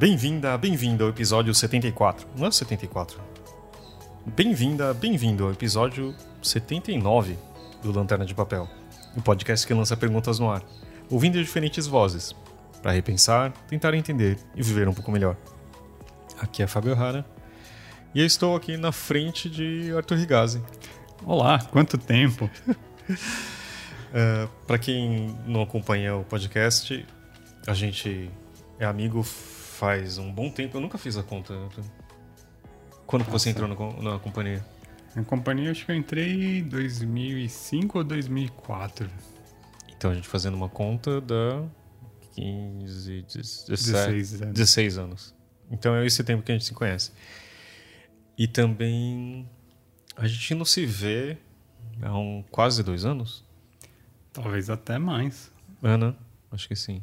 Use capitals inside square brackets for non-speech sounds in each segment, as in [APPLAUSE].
Bem-vinda, bem-vindo ao episódio 74. Não é 74. Bem-vinda, bem-vindo ao episódio 79 do Lanterna de Papel, o podcast que lança perguntas no ar, ouvindo diferentes vozes, para repensar, tentar entender e viver um pouco melhor. Aqui é Fábio Rara e eu estou aqui na frente de Arthur Rigazzi. Olá, quanto tempo! [LAUGHS] Uh, para quem não acompanha o podcast, a gente é amigo faz um bom tempo. Eu nunca fiz a conta. Quando Nossa. você entrou na, na companhia? Na companhia, acho que eu entrei em 2005 ou 2004. Então a gente fazendo uma conta da 15, 17, 16 anos. 16 anos. Então é esse tempo que a gente se conhece. E também a gente não se vê há um, quase dois anos? Talvez até mais. Ana, acho que sim.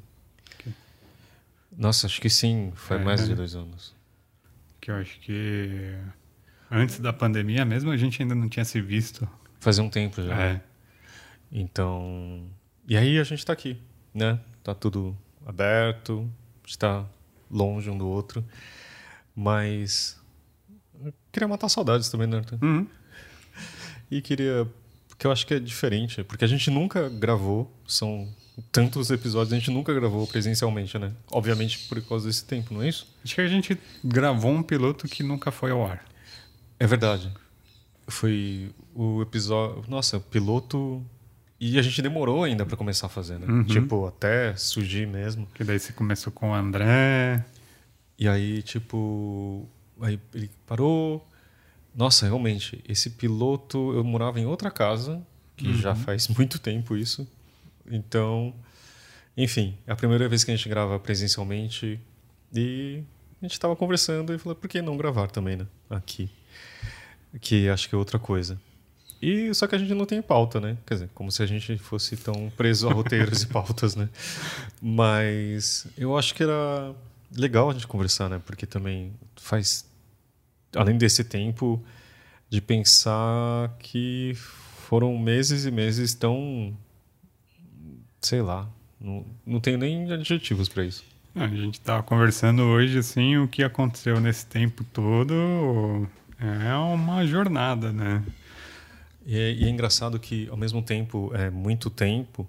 Nossa, acho que sim, foi é, mais de dois anos. Que eu acho que antes da pandemia mesmo a gente ainda não tinha se visto. Fazia um tempo já. É. Então. E aí a gente tá aqui, né? Tá tudo aberto, está longe um do outro. Mas. Eu queria matar saudades também, né, Arthur? Uhum. E queria que eu acho que é diferente, porque a gente nunca gravou, são tantos episódios, a gente nunca gravou presencialmente, né? Obviamente por causa desse tempo, não é isso? Acho que a gente gravou um piloto que nunca foi ao ar. É verdade. Foi o episódio. Nossa, piloto. E a gente demorou ainda para começar a fazer, né? Uhum. Tipo, até surgir mesmo. Que daí você começou com o André. E aí, tipo. Aí ele parou. Nossa, realmente, esse piloto, eu morava em outra casa, que uhum. já faz muito tempo isso. Então, enfim, é a primeira vez que a gente grava presencialmente e a gente estava conversando e falou, por que não gravar também, né? Aqui. Que acho que é outra coisa. E só que a gente não tem pauta, né? Quer dizer, como se a gente fosse tão preso a roteiros e pautas, né? Mas eu acho que era legal a gente conversar, né? Porque também faz além desse tempo, de pensar que foram meses e meses tão. Sei lá. Não, não tenho nem adjetivos para isso. A gente estava conversando hoje, assim, o que aconteceu nesse tempo todo é uma jornada, né? E é, e é engraçado que, ao mesmo tempo, é muito tempo.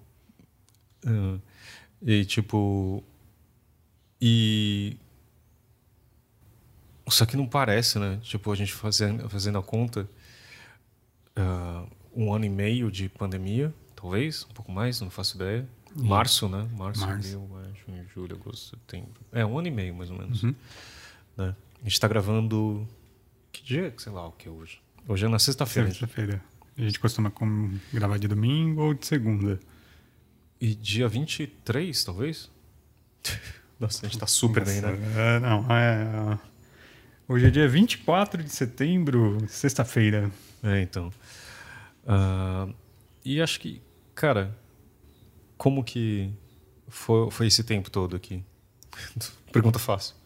Uh, e, tipo. E só que não parece, né? Tipo, a gente fazendo, fazendo a conta, uh, um ano e meio de pandemia, talvez, um pouco mais, não faço ideia. Março, né? Março, Março. abril, junho, julho, agosto, setembro. É, um ano e meio, mais ou menos. Uhum. Né? A gente está gravando... Que dia? Sei lá o que é hoje. Hoje é na sexta-feira. Sexta-feira. A gente costuma gravar de domingo ou de segunda. E dia 23, talvez? [LAUGHS] Nossa, a gente tá super Nossa, bem, né? É, não, é... Hoje é dia 24 de setembro, sexta-feira. É, então. Uh, e acho que, cara, como que foi, foi esse tempo todo aqui? [LAUGHS] Pergunta fácil.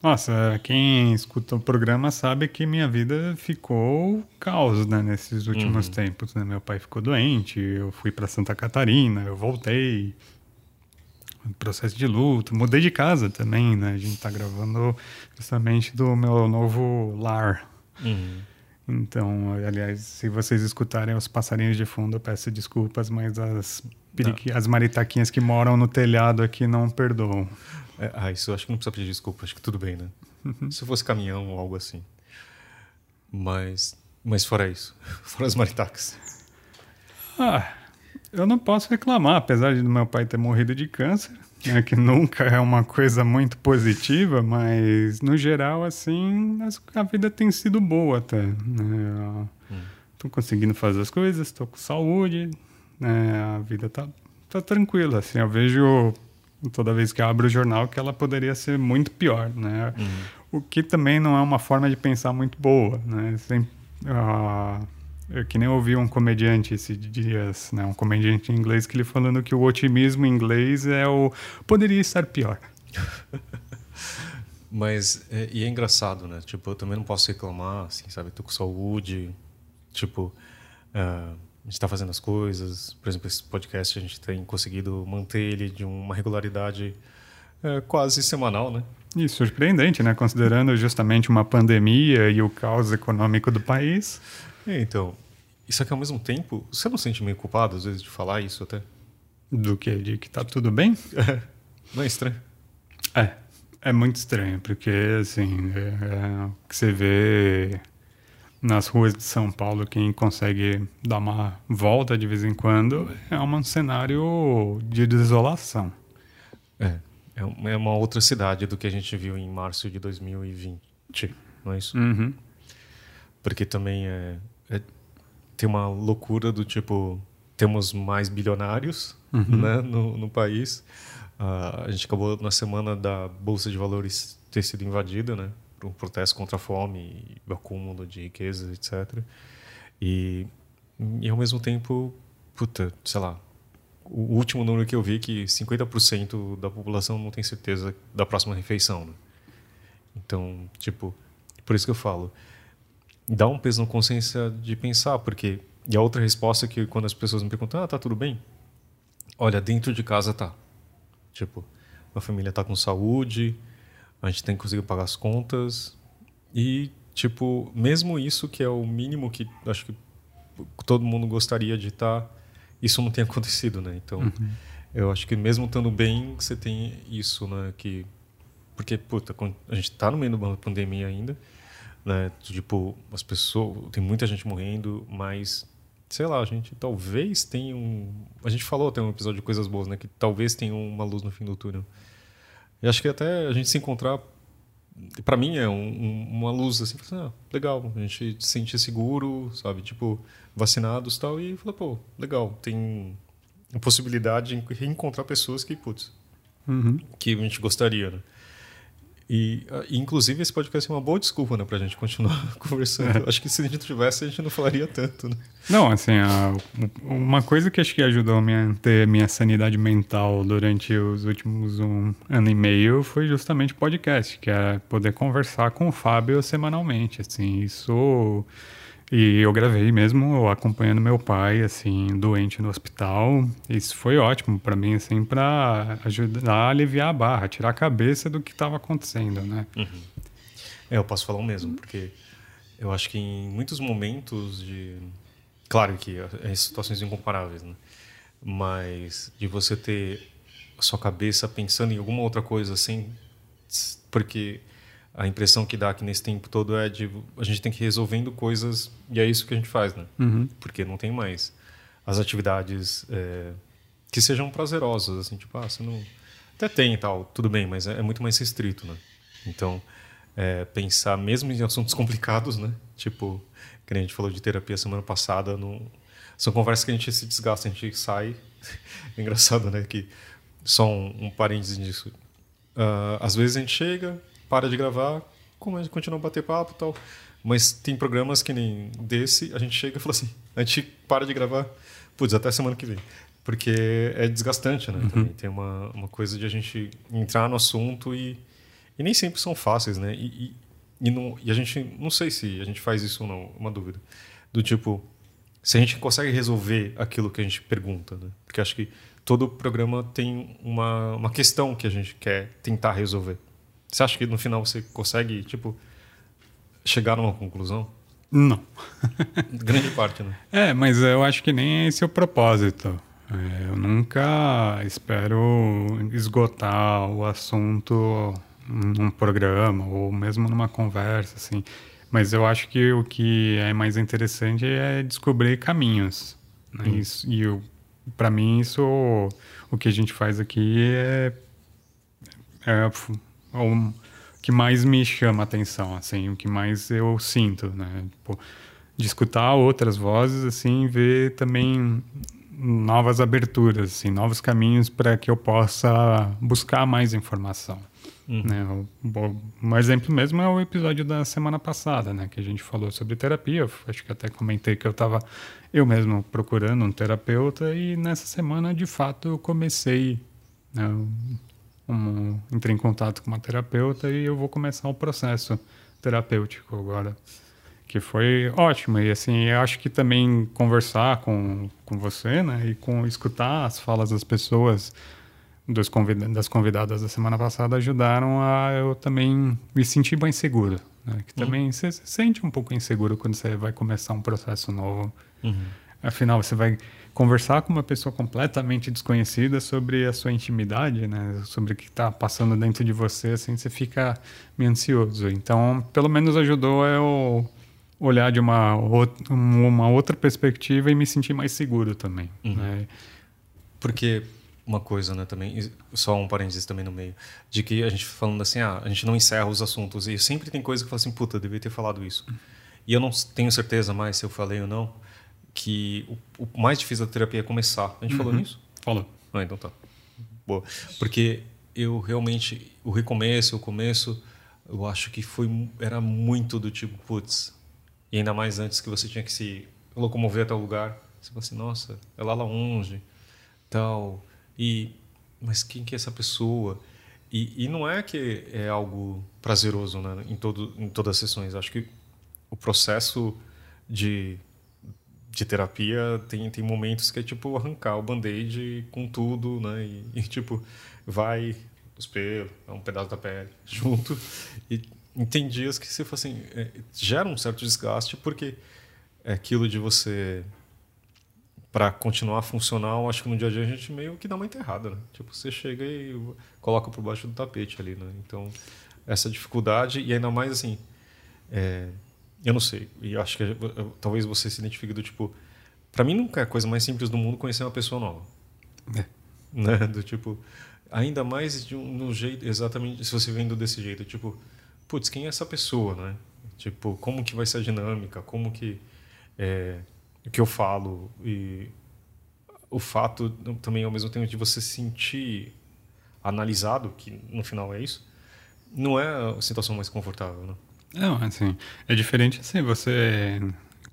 Nossa, quem escuta o programa sabe que minha vida ficou caos né, nesses últimos uhum. tempos. Né? Meu pai ficou doente, eu fui para Santa Catarina, eu voltei, processo de luto. Mudei de casa também, né? A gente tá gravando justamente do meu novo lar. Uhum. Então, aliás, se vocês escutarem os passarinhos de fundo, eu peço desculpas, mas as, periqui... as maritaquinhas que moram no telhado aqui não perdoam. É, ah, isso eu acho que não precisa pedir desculpa, acho que tudo bem, né? Uhum. Se fosse caminhão ou algo assim. Mas, mas fora isso, [LAUGHS] fora as maritacas. Ah, eu não posso reclamar, apesar de meu pai ter morrido de câncer, né, que nunca é uma coisa muito positiva, mas no geral, assim, a vida tem sido boa até. Né? Tô conseguindo fazer as coisas, estou com saúde, né? a vida tá, tá tranquila. Assim, eu vejo toda vez que abro o jornal que ela poderia ser muito pior, né? Uhum. O que também não é uma forma de pensar muito boa, né? Sem, uh, eu que nem ouvi um comediante esses dias, né? Um comediante em inglês que ele falando que o otimismo em inglês é o poderia estar pior. [LAUGHS] Mas é, e é engraçado, né? Tipo, eu também não posso reclamar, assim, sabe? Tô com saúde, tipo, uh, a gente está fazendo as coisas. Por exemplo, esse podcast a gente tem conseguido manter ele de uma regularidade uh, quase semanal, né? E surpreendente, né? Considerando justamente uma pandemia e o caos econômico do país. É, então, isso aqui ao mesmo tempo, você não se sente meio culpado às vezes de falar isso até? Do que? De que tá tudo bem? não é estranho? É, é muito estranho, porque assim, é, é, o que você vê nas ruas de São Paulo, quem consegue dar uma volta de vez em quando, é um cenário de desolação. É. É, é uma outra cidade do que a gente viu em março de 2020, não é isso? Uhum. Porque também é, é, tem uma loucura do tipo temos mais bilionários uhum. né, no, no país. Uh, a gente acabou na semana da bolsa de valores ter sido invadida, né, por um protesto contra a fome e o acúmulo de riquezas, etc. E, e ao mesmo tempo, puta, sei lá, o último número que eu vi é que 50% da população não tem certeza da próxima refeição. Né? Então, tipo, por isso que eu falo, dá um peso na consciência de pensar, porque e a outra resposta é que quando as pessoas me perguntam, ah, tá tudo bem? Olha, dentro de casa tá. Tipo, a família tá com saúde, a gente tem que conseguir pagar as contas e tipo, mesmo isso que é o mínimo que acho que todo mundo gostaria de estar tá isso não tem [LAUGHS] acontecido, né? Então, uhum. eu acho que mesmo estando bem, você tem isso, né? Que porque puta, a gente está no meio de uma pandemia ainda, né? Tipo, as pessoas, tem muita gente morrendo, mas sei lá, a gente talvez tenha um, a gente falou até um episódio de coisas boas, né? Que talvez tenha uma luz no fim do túnel. E acho que até a gente se encontrar para mim é um, um, uma luz assim, assim, ah, legal, a gente se sente seguro, sabe, tipo vacinados tal e fala, pô, legal, tem a possibilidade de reencontrar pessoas que, putz, uhum. que a gente gostaria, né? E, ah, inclusive, esse podcast é uma boa desculpa né, para a gente continuar [LAUGHS] conversando. É. Acho que se a gente tivesse, a gente não falaria tanto. Né? Não, assim, a, uma coisa que acho que ajudou a manter minha sanidade mental durante os últimos um ano e meio foi justamente o podcast, que é poder conversar com o Fábio semanalmente. Assim, isso e eu gravei mesmo acompanhando meu pai, assim, doente no hospital. Isso foi ótimo para mim, assim, para ajudar a aliviar a barra, tirar a cabeça do que estava acontecendo, né? Uhum. É, eu posso falar o mesmo, porque eu acho que em muitos momentos de. Claro que é situações incomparáveis, né? Mas de você ter a sua cabeça pensando em alguma outra coisa, assim. Porque a impressão que dá aqui nesse tempo todo é de a gente tem que ir resolvendo coisas e é isso que a gente faz, né? Uhum. Porque não tem mais as atividades é, que sejam prazerosas, assim, tipo, ah, você não... Até tem e tal, tudo bem, mas é, é muito mais restrito, né? Então, é, pensar mesmo em assuntos [LAUGHS] complicados, né? Tipo, que a gente falou de terapia semana passada, não... são conversas que a gente se desgasta, a gente sai. é [LAUGHS] engraçado, né? Que só um, um parênteses disso. Uh, às vezes a gente chega, para de gravar, continua a bater papo e tal. Mas tem programas que nem desse, a gente chega e fala assim, a gente para de gravar, putz, até semana que vem. Porque é desgastante, né? Uhum. Tem uma, uma coisa de a gente entrar no assunto e, e nem sempre são fáceis, né? E, e, e, não, e a gente, não sei se a gente faz isso ou não, uma dúvida. Do tipo, se a gente consegue resolver aquilo que a gente pergunta, né? Porque acho que todo programa tem uma, uma questão que a gente quer tentar resolver. Você acha que no final você consegue, tipo, chegar numa conclusão? Não. [LAUGHS] Grande parte, né? É, mas eu acho que nem esse é o propósito. É, eu nunca espero esgotar o assunto num programa ou mesmo numa conversa, assim. Mas eu acho que o que é mais interessante é descobrir caminhos. Né? Hum. Isso, e para mim, isso, o que a gente faz aqui é, é o que mais me chama a atenção, assim, o que mais eu sinto, né? Tipo, de escutar outras vozes, assim, ver também novas aberturas, assim, novos caminhos para que eu possa buscar mais informação. Uhum. Né? Um exemplo mesmo é o episódio da semana passada, né? Que a gente falou sobre terapia. Eu acho que até comentei que eu estava eu mesmo procurando um terapeuta e nessa semana, de fato, eu comecei né, um, entrei em contato com uma terapeuta e eu vou começar o um processo terapêutico agora que foi ótimo e assim eu acho que também conversar com, com você né e com escutar as falas das pessoas dos convida das convidadas da semana passada ajudaram a eu também me sentir mais seguro. Né? Que Uhum. também você se sente um pouco inseguro quando você vai começar um processo novo. Uhum. Afinal, você vai conversar com uma pessoa completamente desconhecida sobre a sua intimidade, né? Sobre o que está passando dentro de você, assim, você fica meio ansioso. Então, pelo menos ajudou eu olhar de uma, uma outra perspectiva e me sentir mais seguro também. né? Porque uma coisa, né, também, só um parênteses também no meio, de que a gente falando assim, ah, a gente não encerra os assuntos, e sempre tem coisa que fala assim, puta, devia ter falado isso. E eu não tenho certeza mais se eu falei ou não, que o, o mais difícil da terapia é começar. A gente falou nisso? Falou. Ah, então tá. Boa. Porque eu realmente, o recomeço, o começo, eu acho que foi era muito do tipo, putz, e ainda mais antes que você tinha que se locomover até o lugar. Você fala assim, nossa, é lá longe, tal. E, mas quem que é essa pessoa? E, e não é que é algo prazeroso né, em, todo, em todas as sessões. Acho que o processo de, de terapia tem, tem momentos que é tipo arrancar o band-aid com tudo, né? E, [LAUGHS] e, tipo, vai os pelos, é um pedaço da pele [LAUGHS] junto. E, tem dias que fala assim, é, gera um certo desgaste porque é aquilo de você para continuar funcional, acho que no dia a dia a gente meio que dá uma enterrada, né? Tipo, você chega e coloca por baixo do tapete ali, né? Então, essa dificuldade e ainda mais assim, é, eu não sei, e acho que talvez você se identifique do tipo, para mim nunca é a coisa mais simples do mundo conhecer uma pessoa nova, É. [LAUGHS] né? Do tipo, ainda mais de um, no jeito, exatamente, se você vendo desse jeito, tipo, putz, quem é essa pessoa, né? Tipo, como que vai ser a dinâmica, como que é, o que eu falo e o fato também ao mesmo tempo de você se sentir analisado, que no final é isso, não é a situação mais confortável, né? Não, assim, é diferente assim, você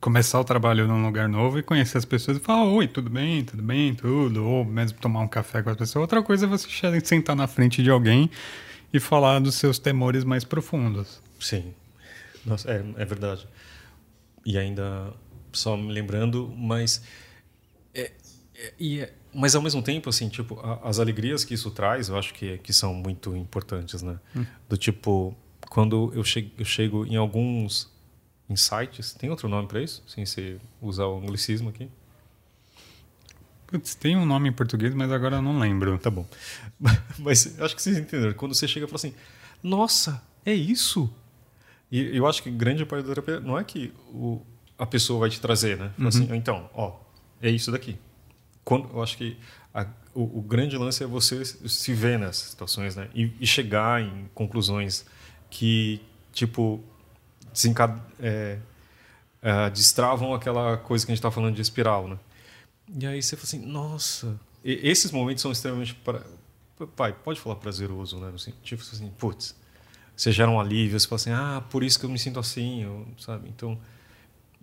começar o trabalho num lugar novo e conhecer as pessoas e falar, oi, tudo bem, tudo bem, tudo, ou mesmo tomar um café com as pessoas. Outra coisa é você sentar na frente de alguém e falar dos seus temores mais profundos. Sim. Nossa, é, é verdade. E ainda, só me lembrando, mas. É, é, e é- mas ao mesmo tempo, assim, tipo, a- as alegrias que isso traz, eu acho que, que são muito importantes, né? Do tipo, quando eu chego, eu chego em alguns insights, tem outro nome para isso? Sem ser usar o anglicismo aqui? Putz, tem um nome em português, mas agora eu não lembro. Tá bom. [LAUGHS] Mas acho que vocês entenderam. Quando você chega e fala assim, nossa, é isso? E eu acho que grande parte da terapia não é que o, a pessoa vai te trazer, né? Fala assim, então, ó, é isso daqui. Quando, eu acho que a- o, o grande lance é você se ver nessas situações, né? E, e chegar em conclusões que, tipo, desencad é, é, destravam aquela coisa que a gente está falando de espiral, né? E aí você fala assim, nossa, E- esses momentos são extremamente pra... pai, pode falar prazeroso, né? No sentido assim, putz, você gera um alívio, você fala assim, ah, por isso que eu me sinto assim, eu, sabe? Então,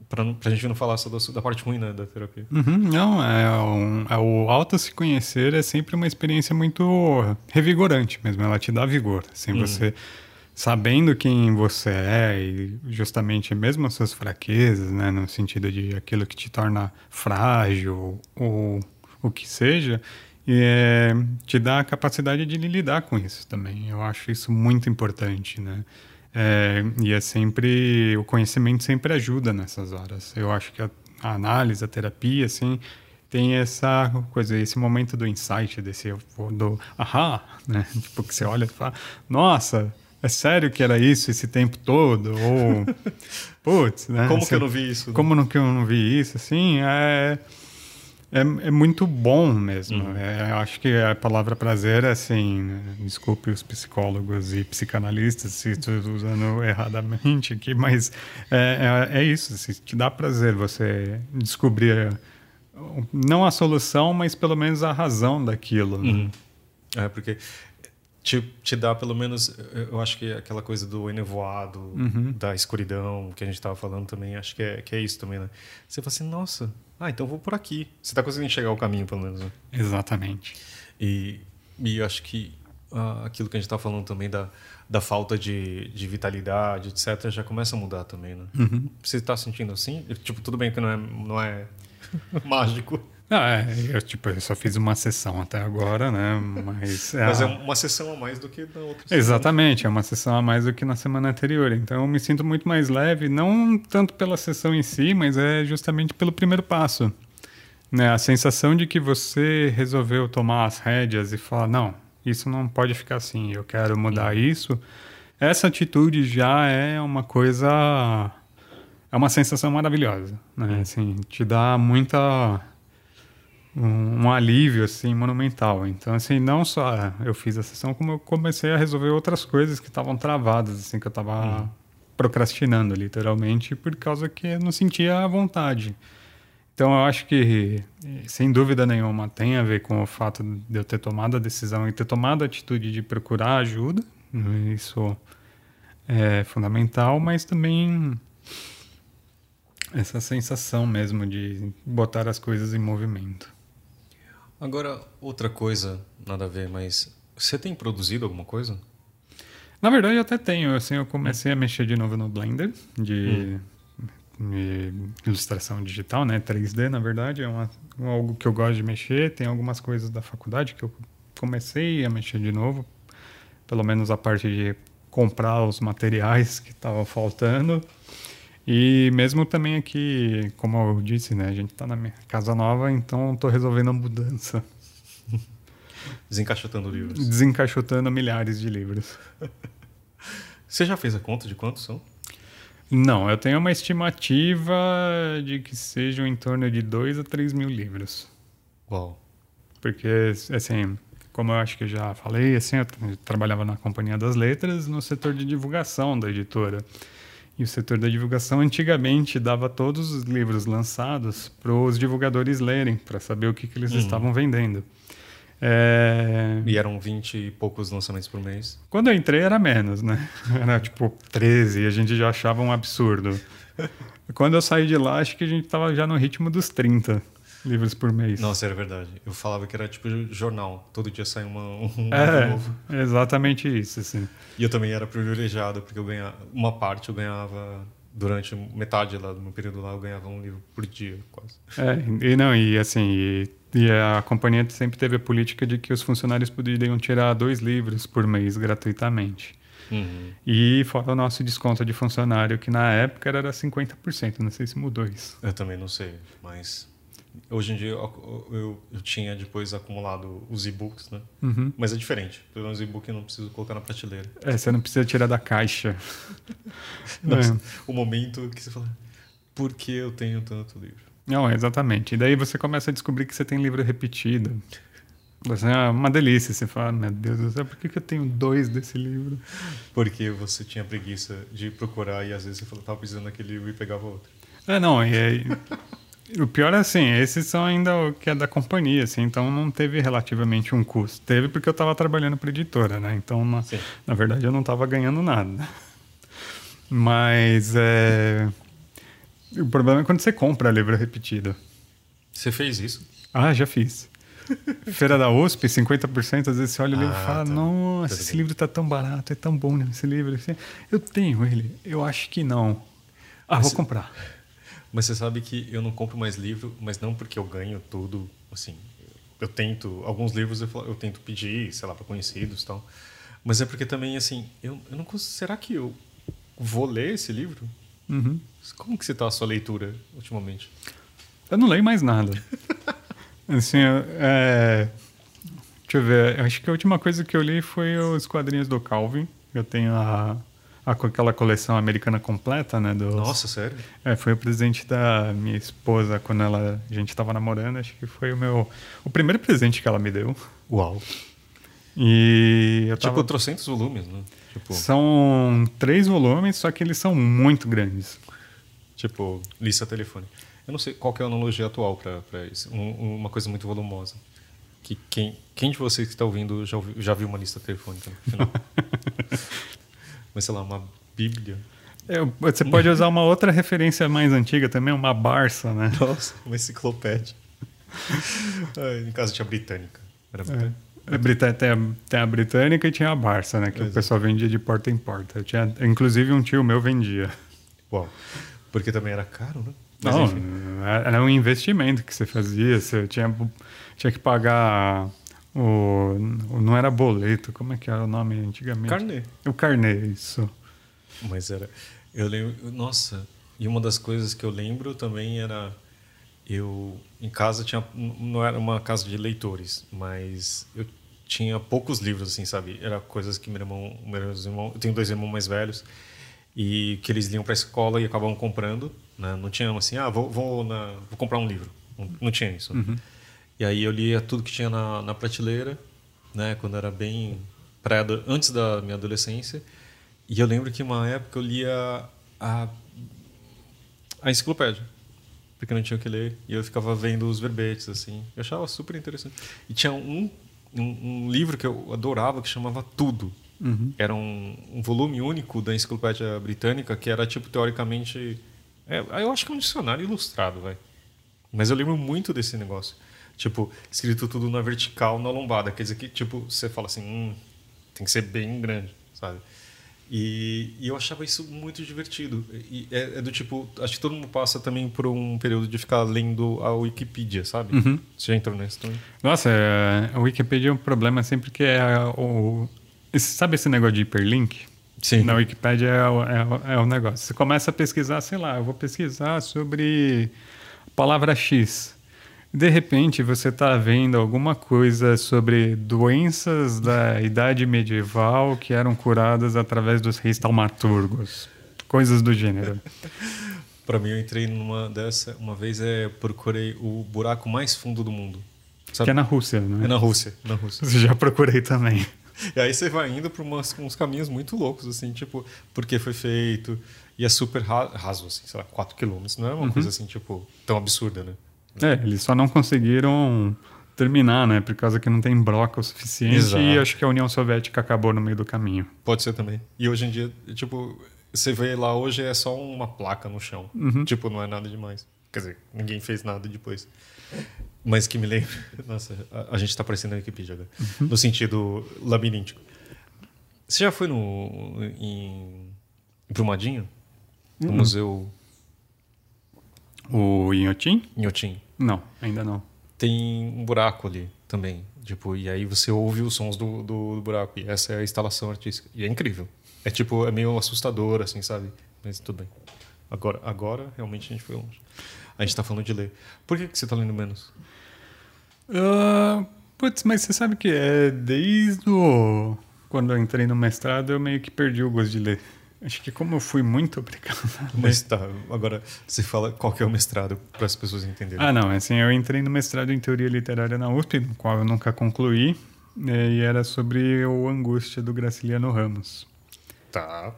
para a gente não falar só da, da parte ruim né, da terapia. Uhum, não, é, um, é o auto se conhecer é sempre uma experiência muito revigorante mesmo, ela te dá vigor, assim, você sabendo quem você é e justamente mesmo as suas fraquezas, né, no sentido de aquilo que te torna frágil ou o que seja, é, te dá a capacidade de lidar com isso também. Eu acho isso muito importante, né? É, e é sempre o conhecimento sempre ajuda nessas horas. Eu acho que a, a análise, a terapia, assim, tem essa coisa, esse momento do insight, desse do ahá, né? Tipo que você olha e fala, nossa, é sério que era isso esse tempo todo? Ou [LAUGHS] putz, né? Como Assim, que eu não vi isso? né? Como não, que eu não vi isso? Assim, é, é, é muito bom mesmo. Uhum. É, eu acho que a palavra prazer é assim. né? Desculpe os psicólogos e psicanalistas se estou usando erradamente aqui, mas é, é, é isso. Assim, te dá prazer você descobrir não a solução, mas pelo menos a razão daquilo. né? Uhum. É, porque te, te dá pelo menos, eu acho que aquela coisa do enevoado, Uhum. da escuridão, que a gente estava falando também, acho que é, que é isso também, né? Você fala assim, nossa, ah, então vou por aqui. Você está conseguindo enxergar o caminho, pelo menos, né? Exatamente. E, e eu acho que ah, aquilo que a gente está falando também da, da falta de, de vitalidade, etc., já começa a mudar também, né? Uhum. Você está sentindo assim? Tipo, tudo bem que não é, não é [LAUGHS] mágico. Ah, é, eu, tipo, eu só fiz uma sessão até agora, né? Mas é, Mas é a- uma sessão a mais do que na outra. semana. Exatamente, é uma sessão a mais do que na semana anterior. Então eu me sinto muito mais leve, não tanto pela sessão em si, mas é justamente pelo primeiro passo. Né? A sensação de que você resolveu tomar as rédeas e falar: não, isso não pode ficar assim, eu quero mudar isso. Essa atitude já é uma coisa. É uma sensação maravilhosa. Né? Assim, te dá muita um, um alívio assim monumental. Então assim, não só eu fiz a sessão, como eu comecei a resolver outras coisas que estavam travadas, assim que eu estava procrastinando literalmente por causa que eu não sentia a vontade. Então eu acho que sem dúvida nenhuma tem a ver com o fato de eu ter tomado a decisão e ter tomado a atitude de procurar ajuda. Isso é fundamental, mas também essa sensação mesmo de botar as coisas em movimento. Agora, outra coisa, nada a ver, mas você tem produzido alguma coisa? Na verdade, eu até tenho. Assim, eu comecei a mexer de novo no Blender de, de ilustração digital, né? 3D, na verdade, é uma, algo que eu gosto de mexer. Tem algumas coisas da faculdade que eu comecei a mexer de novo, pelo menos a parte de comprar os materiais que estavam faltando. E mesmo também aqui, como eu disse, né? A gente está na minha casa nova, então estou resolvendo a mudança, [LAUGHS] Desencaixotando livros. desencaixotando milhares de livros. [LAUGHS] Você já fez a conta de quantos são? Não, eu tenho uma estimativa de que sejam em torno de 2 a 3 mil livros. Uau. Porque, assim, como eu acho que já falei, assim, eu tra- trabalhava na Companhia das Letras no setor de divulgação da editora. E o setor da divulgação antigamente dava todos os livros lançados para os divulgadores lerem, para saber o que, que eles estavam vendendo. É, E eram 20 e poucos lançamentos por mês. Quando eu entrei era menos, né? [LAUGHS] Era tipo 13 e a gente já achava um absurdo. [LAUGHS] Quando eu saí de lá, acho que a gente tava já no ritmo dos 30 livros por mês. Nossa, era verdade. Eu falava que era tipo jornal. Todo dia saía uma, um livro É, novo. exatamente isso, assim. E eu também era privilegiado, porque eu ganhava. Uma parte eu ganhava. Durante metade lá do meu período lá, eu ganhava um livro por dia, quase. É, e não, e assim, e, e a companhia sempre teve a política de que os funcionários poderiam tirar dois livros por mês gratuitamente. Uhum. E fora o nosso desconto de funcionário, que na época era 50%, não sei se mudou isso. Eu também não sei, mas. Hoje em dia eu, eu, eu tinha depois acumulado os e-books, né? Uhum. Mas é diferente. Pelo menos e-book eu não preciso colocar na prateleira. É, você não precisa tirar da caixa. [LAUGHS] Nossa, É. O momento que você fala, por que eu tenho tanto livro? Não, exatamente. E daí você começa a descobrir que você tem livro repetido. Você, é uma delícia. Você fala, meu Deus do céu, por que, que eu tenho dois desse livro? Porque você tinha preguiça de procurar e às vezes você falava, tava precisando daquele livro e pegava outro. É, não, e aí... [LAUGHS] O pior é assim, esses são ainda o que é da companhia, assim, então não teve relativamente um custo. Teve porque eu estava trabalhando para editora, né? Então, na, na verdade, eu não estava ganhando nada. Mas é... o problema é quando você compra livro repetido. Você fez isso? Ah, já fiz. [LAUGHS] Feira da USP, 50%, às vezes você olha o livro e Ah, fala, tá. nossa, esse bem. livro tá tão barato, é tão bom né, esse livro. Eu tenho ele, eu acho que não. Ah, vou Mas- comprar. Mas você sabe que eu não compro mais livro, mas não porque eu ganho tudo, assim. Eu tento, alguns livros eu, eu tento pedir, sei lá, para conhecidos e tal. Mas é porque também, assim, eu, eu não cons- Será que eu vou ler esse livro? Uhum. Como que você tá a sua leitura ultimamente? Eu não leio mais nada. [LAUGHS] assim, eu- é... deixa eu ver, eu acho que a última coisa que eu li foi os quadrinhos do Calvin. Eu tenho a- aquela coleção americana completa, né? Dos, Nossa, sério? É, foi o presente da minha esposa quando ela, a gente estava namorando. Acho que foi o meu. O primeiro presente que ela me deu. Uau. E eu Tipo, tava. trocentos volumes, né? Tipo, São três volumes, só que eles são muito grandes. tipo lista telefônica. Eu não sei qual que é a analogia atual para isso. Um- uma coisa muito volumosa. Que quem, quem de vocês que está ouvindo já, ouviu- já viu uma lista telefônica no final? [LAUGHS] Mas sei lá, uma bíblia. Eu- você pode usar uma outra referência mais antiga também, uma Barça, né? Nossa, uma enciclopédia. Em casa tinha britânica. Era É. A Brita- tem, a, tem a britânica e tinha a Barça, né? Que o pessoal vendia de porta em porta. Eu tinha, inclusive, um tio meu vendia. Uau. Porque também era caro, né? Mas, não, enfim. era um investimento que você fazia, você tinha, tinha que pagar o, Não era boleto, como é que era o nome antigamente? Carnê. O carnê, isso. Mas era. Eu lembro. Nossa, e uma das coisas que eu lembro também era. Eu. Em casa tinha. Não era uma casa de leitores, mas eu tinha poucos livros, assim, sabe? Era coisas que meu irmão. Meus irmãos, eu tenho dois irmãos mais velhos. E que eles iam para a escola e acabavam comprando. Né? Não tinha assim, ah, vou, vou, na- vou comprar um livro. Não, não tinha isso. E aí eu lia tudo que tinha na, na prateleira, né? Quando era bem pré antes da minha adolescência. E eu lembro que uma época eu lia a, a enciclopédia. Porque não tinha o que ler. E eu ficava vendo os verbetes, assim. Eu achava super interessante. E tinha um, um, um livro que eu adorava que chamava Tudo. Era um, um volume único da enciclopédia britânica que era, tipo, teoricamente... É, eu acho que é um dicionário ilustrado, vai. Mas eu lembro muito desse negócio. Tipo, escrito tudo na vertical, na lombada. Quer dizer que, tipo, você fala assim, hum, tem que ser bem grande, sabe? E, e eu achava isso muito divertido. E é, é do tipo, acho que todo mundo passa também por um período de ficar lendo a Wikipedia, sabe? Você já entrou nesse também? Nossa, é, a Wikipedia é um problema sempre que é o. sabe esse negócio de hiperlink? Sim. Na Wikipedia é o, é, o, é o negócio. Você começa a pesquisar, sei lá, eu vou pesquisar sobre palavra X. De repente você está vendo alguma coisa sobre doenças da idade medieval que eram curadas através dos reis taumaturgos. Coisas do gênero. [LAUGHS] Pra mim, eu entrei numa dessa, uma vez é procurei o buraco mais fundo do mundo. Que Sabe? é na Rússia, né? É na Rússia, na Rússia. Já procurei também. [LAUGHS] E aí você vai indo por umas, uns caminhos muito loucos, assim, tipo, porque foi feito. E é super ra- raso, assim, sei lá, 4 quilômetros. Não é uma coisa assim, tipo, tão absurda, né? É, eles só não conseguiram terminar, né? Por causa que não tem broca o suficiente Exato. e acho que a União Soviética acabou no meio do caminho. Pode ser também. E hoje em dia, tipo, você vê lá hoje é só uma placa no chão. Tipo, não é nada demais. Quer dizer, ninguém fez nada depois. Mas que me lembra. [LAUGHS] Nossa, a, a gente tá parecendo a Wikipedia agora. No sentido labiríntico. Você já foi no. em. Brumadinho? No Museu O Inhotim? Inhotim? Não, ainda não. Tem um buraco ali também. Tipo, e aí você ouve os sons do, do, do buraco. E essa é a instalação artística. E é incrível. É tipo, é meio assustador, assim, sabe? Mas tudo bem. Agora, agora realmente a gente foi longe. A gente tá falando de ler. Por que, que você tá lendo menos? Ah, putz, mas você sabe que é desde o... quando eu entrei no mestrado eu meio que perdi o gosto de ler. Acho que como eu fui muito obrigado. Mas tá, agora você fala qual que é o mestrado para as pessoas entenderem. Ah, não, assim, eu entrei no mestrado em teoria literária na USP, no qual eu nunca concluí, e era sobre o Angústia do Graciliano Ramos. Tá.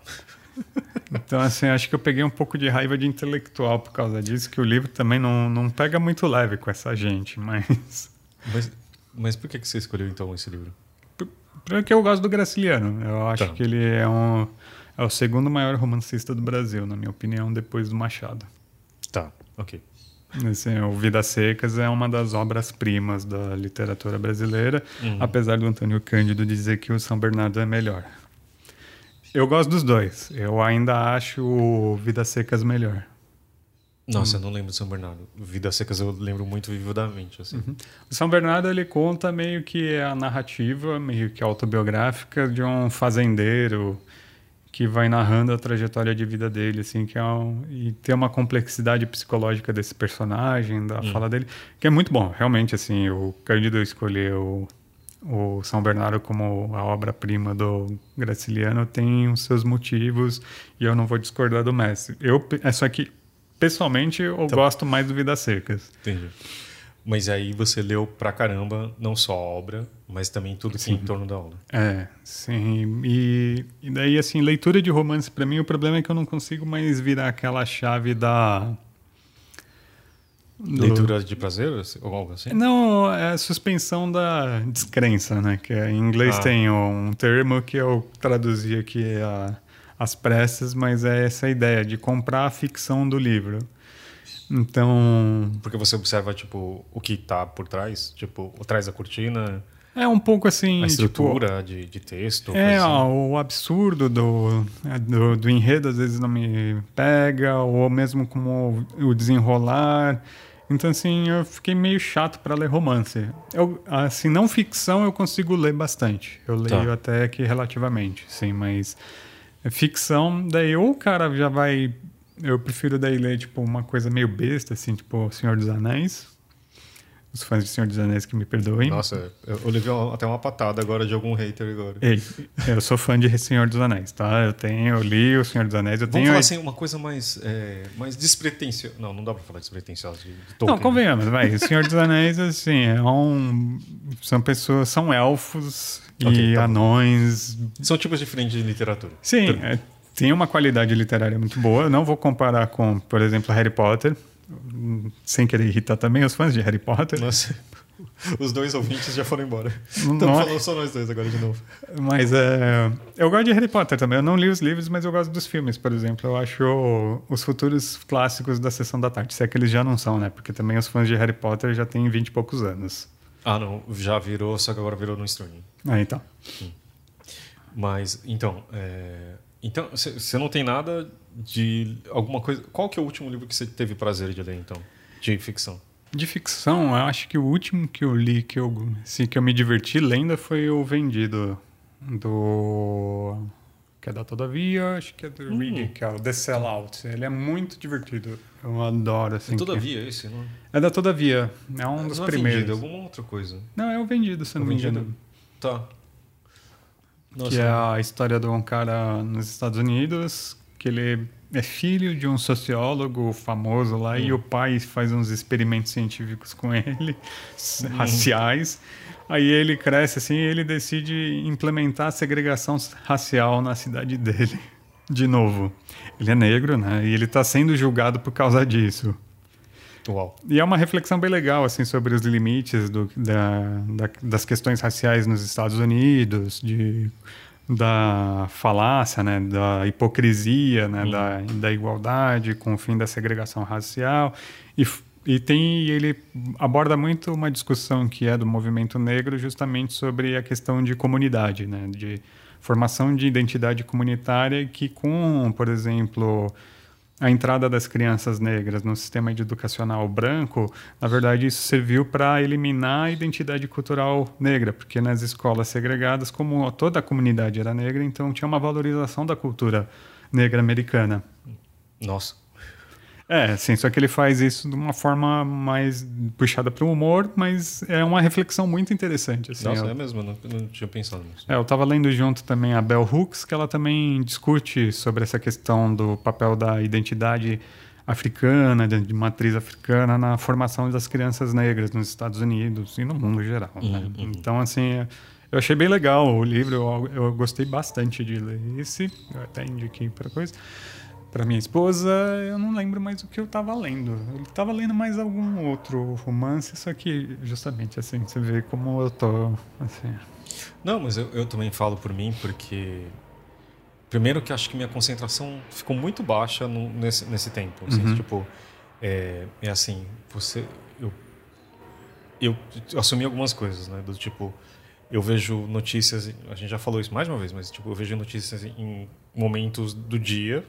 Então, assim, acho que eu peguei um pouco de raiva de intelectual por causa disso, que o livro também não, não pega muito leve com essa gente, mas. Mas, mas por que, que você escolheu então esse livro? Porque eu gosto do Graciliano. Eu acho Tá. que ele é, um, é o segundo maior romancista do Brasil, na minha opinião, depois do Machado. Tá, ok. Assim, o Vidas Secas é uma das obras-primas da literatura brasileira, Uhum. apesar do Antônio Cândido dizer que o São Bernardo é melhor. Eu gosto dos dois. Eu ainda acho o Vidas Secas melhor. Nossa, eu não lembro de São Bernardo. Vidas Secas eu lembro muito vividamente, assim. O São Bernardo ele conta meio que a narrativa, meio que autobiográfica de um fazendeiro que vai narrando a trajetória de vida dele, assim, que é um, e tem uma complexidade psicológica desse personagem, da fala dele, que é muito bom, realmente, assim, o Cândido escolheu o São Bernardo como a obra-prima do Graciliano tem os seus motivos e eu não vou discordar do mestre. Eu, é só que, pessoalmente, eu gosto mais do Vidas Secas. Entendi. Mas aí você leu pra caramba, não só a obra, mas também tudo que é em torno da obra. É, sim. E, e daí, assim, leitura de romance, pra mim, o problema é que eu não consigo mais virar aquela chave da. do- Leitura de prazer ou algo assim? Não, é a suspensão da descrença, né? Que em inglês Ah. tem um termo que eu traduzi aqui a, as pressas, mas é essa ideia de comprar a ficção do livro. Então, Porque você observa, tipo, o que tá por trás, tipo, atrás da cortina. É um pouco assim. A estrutura tipo, de, de texto. É, assim. o absurdo do, do, do, enredo às vezes não me pega, ou mesmo como o desenrolar. Então, assim, eu fiquei meio chato para ler romance. Eu, assim, não ficção eu consigo ler bastante. Eu leio tá. até que relativamente, sim, mas ficção, daí ou o cara já vai. Eu prefiro daí ler, tipo, uma coisa meio besta, assim, tipo Senhor dos Anéis os fãs de Senhor dos Anéis que me perdoem. Nossa, eu levei até uma patada agora de algum hater agora. Ei, eu sou fã de Senhor dos Anéis, tá? Eu tenho, eu li o Senhor dos Anéis, eu Vamos tenho... falar assim, uma coisa mais, é, mais despretensiosa. Não, não dá pra falar despretensiosa de, de Tolkien. Não, convenhamos, vai. O Senhor dos [LAUGHS] Anéis, assim, é um... São pessoas, são elfos okay, e tá anões. São tipos diferentes de literatura. Sim, é, tem uma qualidade literária muito boa. Eu não vou comparar com, por exemplo, Harry Potter, sem querer irritar também os fãs de Harry Potter. Nossa, [LAUGHS] os dois ouvintes já foram embora. Estamos falando só nós dois agora de novo. Mas é, eu gosto de Harry Potter também. Eu não li os livros, mas eu gosto dos filmes, por exemplo. Eu acho os futuros clássicos da Sessão da Tarde, se é que eles já não são, né? Porque também os fãs de Harry Potter já têm 20 e poucos anos. Ah, não. Já virou, só que agora virou no streaming. Ah, então. Hum. Mas, então... É... Então, você não tem nada de alguma coisa. Qual que é o último livro que você teve prazer de ler, então? De ficção? De ficção, eu acho que o último que eu li que eu, assim, que eu me diverti lendo foi o Vendido, do. que é da Todavia, acho que é do hum. Reading, que é o The Sellout. Ele é muito divertido. Eu adoro, assim. É Todavia que... esse, não é? da Todavia. É um não dos é primeiros. Vendido, é alguma outra coisa. Não, é o Vendido, se não me engano. Tá. Nossa. Que é a história de um cara nos Estados Unidos que ele é filho de um sociólogo famoso lá hum. e o pai faz uns experimentos científicos com ele, hum. raciais. Aí ele cresce assim e ele decide implementar a segregação racial na cidade dele. De novo. Ele é negro, né? E ele está sendo julgado por causa disso. Uau. E é uma reflexão bem legal assim sobre os limites do, da, da, das questões raciais nos Estados Unidos, de da falácia, né, da hipocrisia, né, da, da igualdade com o fim da segregação racial e, e tem ele aborda muito uma discussão que é do movimento negro justamente sobre a questão de comunidade, né, de formação de identidade comunitária que com, por exemplo, a entrada das crianças negras no sistema educacional branco, na verdade, isso serviu para eliminar a identidade cultural negra, porque nas escolas segregadas, como toda a comunidade era negra, então tinha uma valorização da cultura negra americana. Nossa. É, sim, só que ele faz isso de uma forma mais puxada para o humor, mas é uma reflexão muito interessante. Assim, Nossa, eu, é mesmo, não, não tinha pensado nisso. É, eu estava lendo junto também a Bell Hooks, que ela também discute sobre essa questão do papel da identidade africana, de, matriz africana, na formação das crianças negras nos Estados Unidos e no mundo geral. Né? Uhum, né? uhum. Então, assim, eu achei bem legal o livro, eu, eu gostei bastante de ler esse, eu até indiquei para coisa para minha esposa, eu não lembro mais o que eu estava lendo. Eu estava lendo mais algum outro romance, só que justamente assim, você vê como eu tô assim. Não, mas eu, eu também falo por mim porque primeiro que acho que minha concentração ficou muito baixa no, nesse, nesse tempo, assim, uhum. tipo é, é, assim, você eu, eu assumi algumas coisas, né, do tipo eu vejo notícias, a gente já falou isso mais uma vez, mas tipo, eu vejo notícias em momentos do dia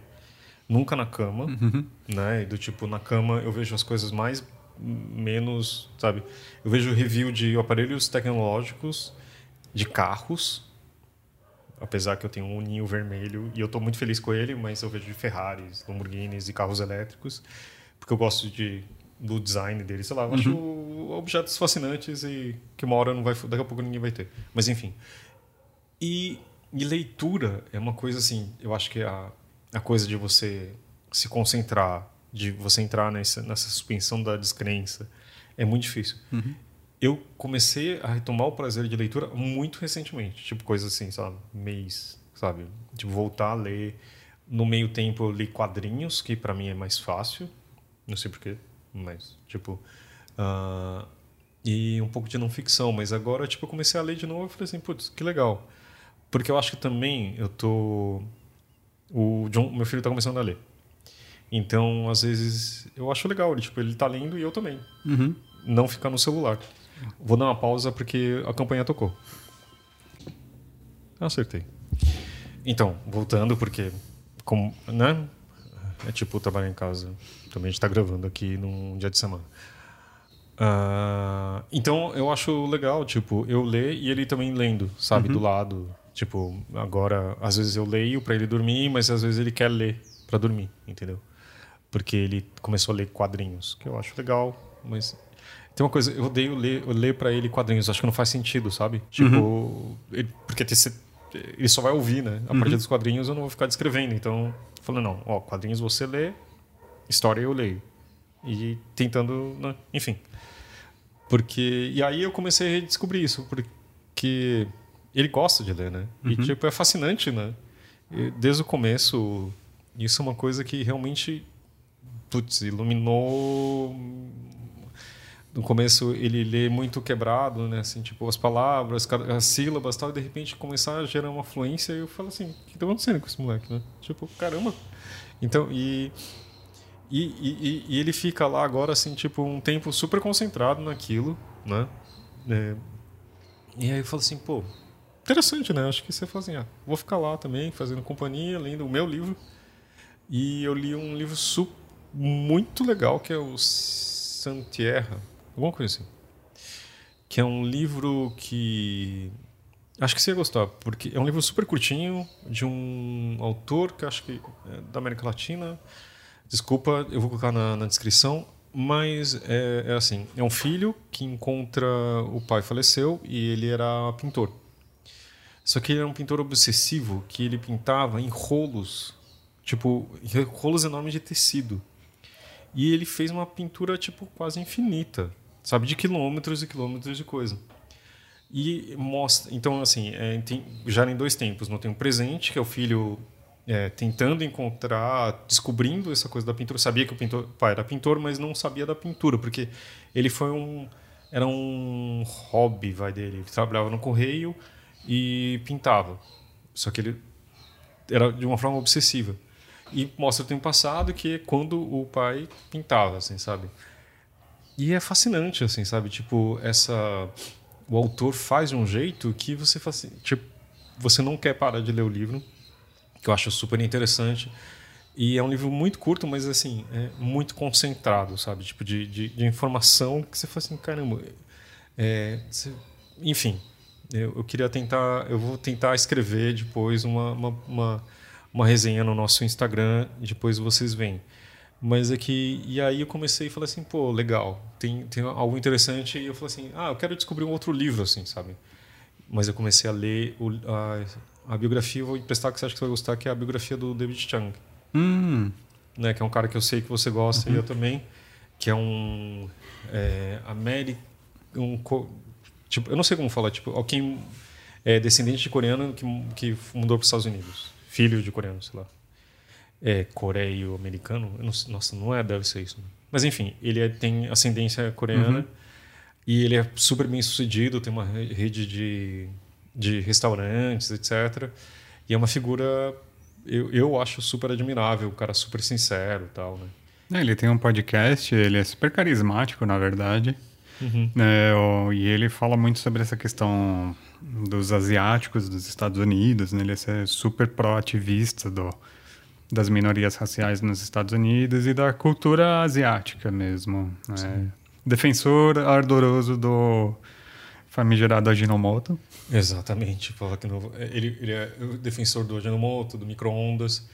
nunca na cama, uhum. né? E do tipo, na cama eu vejo as coisas mais menos, sabe? Eu vejo review de aparelhos tecnológicos, de carros, apesar que eu tenho um ninho vermelho e eu estou muito feliz com ele, mas eu vejo de Ferraris, Lamborghinis e carros elétricos, porque eu gosto de do design dele, sei lá, eu uhum. acho objetos fascinantes e que uma hora não vai, daqui a pouco ninguém vai ter. Mas enfim. E, e leitura é uma coisa assim, eu acho que a a coisa de você se concentrar, de você entrar nessa, nessa suspensão da descrença, é muito difícil. Uhum. Eu comecei a retomar o prazer de leitura muito recentemente, tipo coisa assim, sabe, mês, sabe, tipo voltar a ler. No meio tempo eu li quadrinhos, que para mim é mais fácil, não sei porquê, mas tipo uh, e um pouco de não ficção, mas agora tipo eu comecei a ler de novo e falei assim, putz, que legal, porque eu acho que também eu tô o John, meu filho está começando a ler. Então, às vezes, eu acho legal. Ele, tipo, ele tá lendo e eu também. Uhum. Não ficar no celular. Vou dar uma pausa porque a campanha tocou. Acertei. Então, voltando, porque como, né? É tipo trabalhar em casa. Também a gente está gravando aqui num dia de semana. Uh, então eu acho legal, tipo, eu ler e ele também lendo, sabe, uhum. do lado. Tipo, agora, às vezes eu leio para ele dormir, mas às vezes ele quer ler para dormir, entendeu? Porque ele começou a ler quadrinhos, que eu acho legal, mas tem uma coisa, eu odeio ler, eu ler para ele quadrinhos, acho que não faz sentido, sabe? Tipo, uhum. ele, porque ele só vai ouvir, né? A uhum. partir dos quadrinhos eu não vou ficar descrevendo, então, falando não, ó, quadrinhos você lê, história eu leio. E tentando, né? enfim. Porque e aí eu comecei a redescobrir isso, porque ele gosta de ler, né? Uhum. E tipo é fascinante, né? E, desde o começo, isso é uma coisa que realmente putz, iluminou no começo ele lê muito quebrado, né? Assim, tipo, as palavras, as sílabas tal, e de repente começar a gerar uma fluência, e eu falo assim, o que tá acontecendo com esse moleque, né? Tipo, caramba. Então, e, e, e, e ele fica lá agora, assim, tipo, um tempo super concentrado naquilo, né? É, e aí eu falo assim, pô, interessante, né? Acho que você fala assim, ah, vou ficar lá também, fazendo companhia, lendo o meu livro. E eu li um livro muito legal, que é o Santierra, alguma coisa assim. Que é um livro que acho que você ia gostar, porque é um livro super curtinho de um autor que acho que é da América Latina. Desculpa, eu vou colocar na, na descrição, mas é, é, assim: é um filho que encontra o pai faleceu e ele era pintor. Só que ele era um pintor obsessivo que ele pintava em rolos, tipo rolos enormes de tecido. E ele fez uma pintura tipo quase infinita sabe? De quilômetros e quilômetros de coisa. E mostra, então assim, é, tem, já em dois tempos, não tem um presente que é o filho é, tentando encontrar, descobrindo essa coisa da pintura. Sabia que o pintor, pai era pintor, mas não sabia da pintura, porque ele foi um era um hobby, vai dele. Ele trabalhava no correio e pintava. Só que ele era de uma forma obsessiva. E mostra o tempo passado que é quando o pai pintava, assim, sabe? E é fascinante, assim, sabe? Tipo, essa. O autor faz de um jeito que você faz assim, tipo, você não quer parar de ler o livro, que eu acho super interessante. E é um livro muito curto, mas assim, é muito concentrado, sabe? Tipo, de, de, de informação que você fala assim, caramba. É, você, enfim, eu, eu, queria tentar. Eu vou tentar escrever depois uma, uma, uma, uma resenha no nosso Instagram, depois vocês veem. Mas é que. E aí eu comecei e falei assim, pô, legal, tem, tem algo interessante. E eu falei assim, ah, eu quero descobrir um outro livro, assim, sabe? Mas eu comecei a ler o, a, a biografia, vou emprestar que você acha que você vai gostar, que é a biografia do David Chang. Hum. Né, que é um cara que eu sei que você gosta uhum. e eu também. Que é um. É, América. Um, tipo, eu não sei como falar, tipo, alguém é descendente de coreano que, que mudou para os Estados Unidos. Filho de coreano, sei lá é, coreio-americano. Nossa, não é, deve ser isso. Né? Mas enfim, ele é, tem ascendência coreana uhum. e ele é super bem sucedido, tem uma rede de, de restaurantes, etc. E é uma figura, eu, eu acho super admirável, um cara super sincero e tal, né? É, ele tem um podcast, ele é super carismático, na verdade. Uhum. É, e ele fala muito sobre essa questão dos asiáticos dos Estados Unidos, né? ele é super pró-ativista do, das minorias raciais nos Estados Unidos e da cultura asiática mesmo. É, defensor ardoroso do famigerado Ajinomoto. Exatamente. Ele, ele é o defensor do Ajinomoto, do micro-ondas.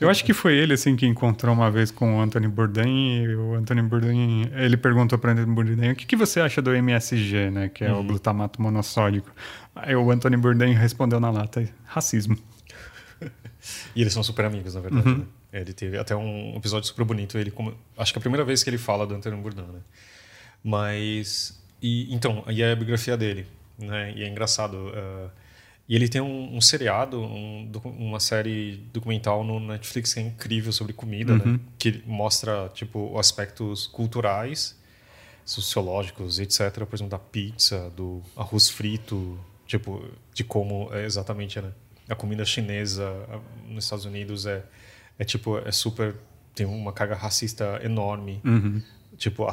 Eu acho que foi ele assim que encontrou uma vez com o Anthony Bourdain e o Anthony Bourdain, ele perguntou para o Anthony Bourdain o que, que você acha do MSG, né, que é uhum. o glutamato monossódico. Aí o Anthony Bourdain respondeu na lata, racismo. [LAUGHS] E eles são super amigos, na verdade. Uhum. Né? Ele teve até um episódio super bonito. Ele como, acho que é a primeira vez que ele fala do Antônio Bourdain, né? Mas e então e a biografia dele, né? E é engraçado. Uh, e ele tem um, um seriado, um, uma série documental no Netflix que é incrível sobre comida, né? uhum. né? Que mostra tipo aspectos culturais, sociológicos, etc. Por exemplo, da pizza, do arroz frito, tipo de como é exatamente, né? a comida chinesa nos Estados Unidos é, é tipo é super tem uma carga racista enorme uhum. tipo a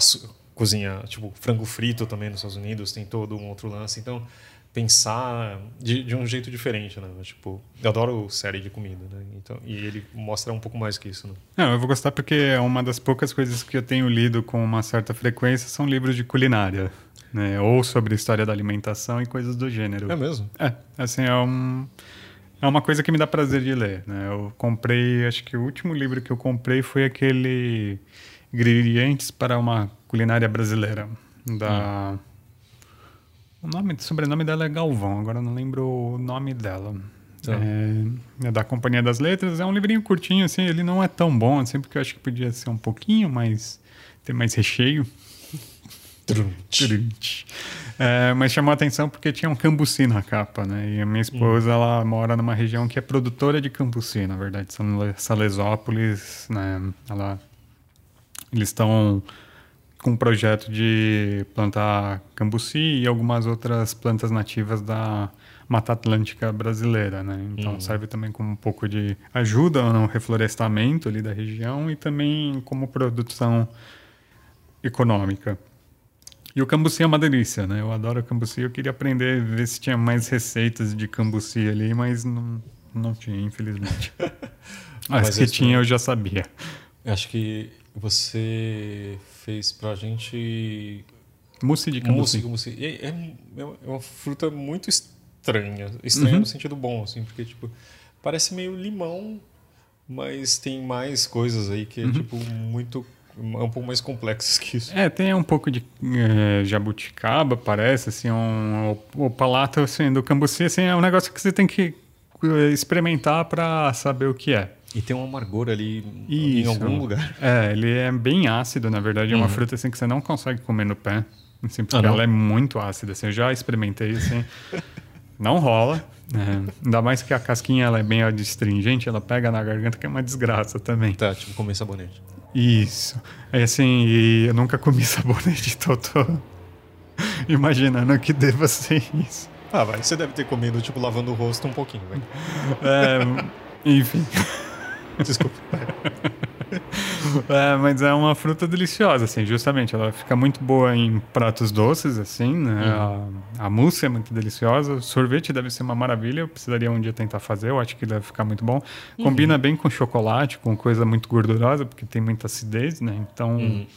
cozinhar, tipo, frango frito também nos Estados Unidos, tem todo um outro lance. Então, pensar de, de um jeito diferente, né? Tipo, eu adoro série de comida, né? Então, e ele mostra um pouco mais que isso, né? Não, eu vou gostar porque é uma das poucas coisas que eu tenho lido com uma certa frequência são livros de culinária, né? Ou sobre história da alimentação e coisas do gênero. É mesmo? É, assim, é um... É uma coisa que me dá prazer de ler, né? Eu comprei, acho que o último livro que eu comprei foi aquele Ingredientes para uma Culinária Brasileira, da... Hum. O nome, o sobrenome dela é Galvão, agora eu não lembro o nome dela. Tá. É, é, da Companhia das Letras. É um livrinho curtinho, assim, ele não é tão bom, assim, porque eu acho que podia ser um pouquinho mais. ter mais recheio. é, mas chamou a atenção porque tinha um cambuci na capa, né? E a minha esposa, hum. ela mora numa região que é produtora de cambuci, na verdade, São Salesópolis, né? Ela, eles estão com um projeto de plantar cambuci e algumas outras plantas nativas da Mata Atlântica brasileira, né? Então uhum. serve também como um pouco de ajuda no reflorestamento ali da região e também como produção econômica. E o cambuci é uma delícia, né? Eu adoro cambuci. Eu queria aprender, ver se tinha mais receitas de cambuci ali, mas não, não tinha, infelizmente. [LAUGHS] mas As que tinha eu já sabia. Acho que você fez pra gente. Mousse de cambuci. Mousse. É, é, é uma fruta muito estranha. Estranha uhum. no sentido bom, assim, porque, tipo, parece meio limão, mas tem mais coisas aí que é, uhum. tipo, muito é um pouco mais complexas que isso. É, tem um pouco de é, jabuticaba, parece, assim, um, o, o palato assim, do cambuci, assim, é um negócio que você tem que é, experimentar para saber o que é. E tem um amargor ali Isso. em algum lugar. É, ele é bem ácido, na verdade. É uma uhum. fruta assim que você não consegue comer no pé. Assim, porque ah, ela é muito ácida. Assim, eu já experimentei, assim. não rola. É, ainda mais que a casquinha ela é bem adstringente, ela pega na garganta, que é uma desgraça também. Tá, tipo comer sabonete. Isso. É assim, e eu nunca comi [LAUGHS] sabonete, então tô imaginando que deva ser isso. Ah, vai. Você deve ter comido, tipo, lavando o rosto um pouquinho, vai. É, enfim. [LAUGHS] [LAUGHS] Desculpa. é, mas é uma fruta deliciosa, assim, justamente. Ela fica muito boa em pratos doces, assim, né? Uhum. A, a mousse é muito deliciosa. O sorvete deve ser uma maravilha. Eu precisaria um dia tentar fazer. Eu acho que deve ficar muito bom. Uhum. Combina bem com chocolate, com coisa muito gordurosa, porque tem muita acidez, né? Então... Uhum.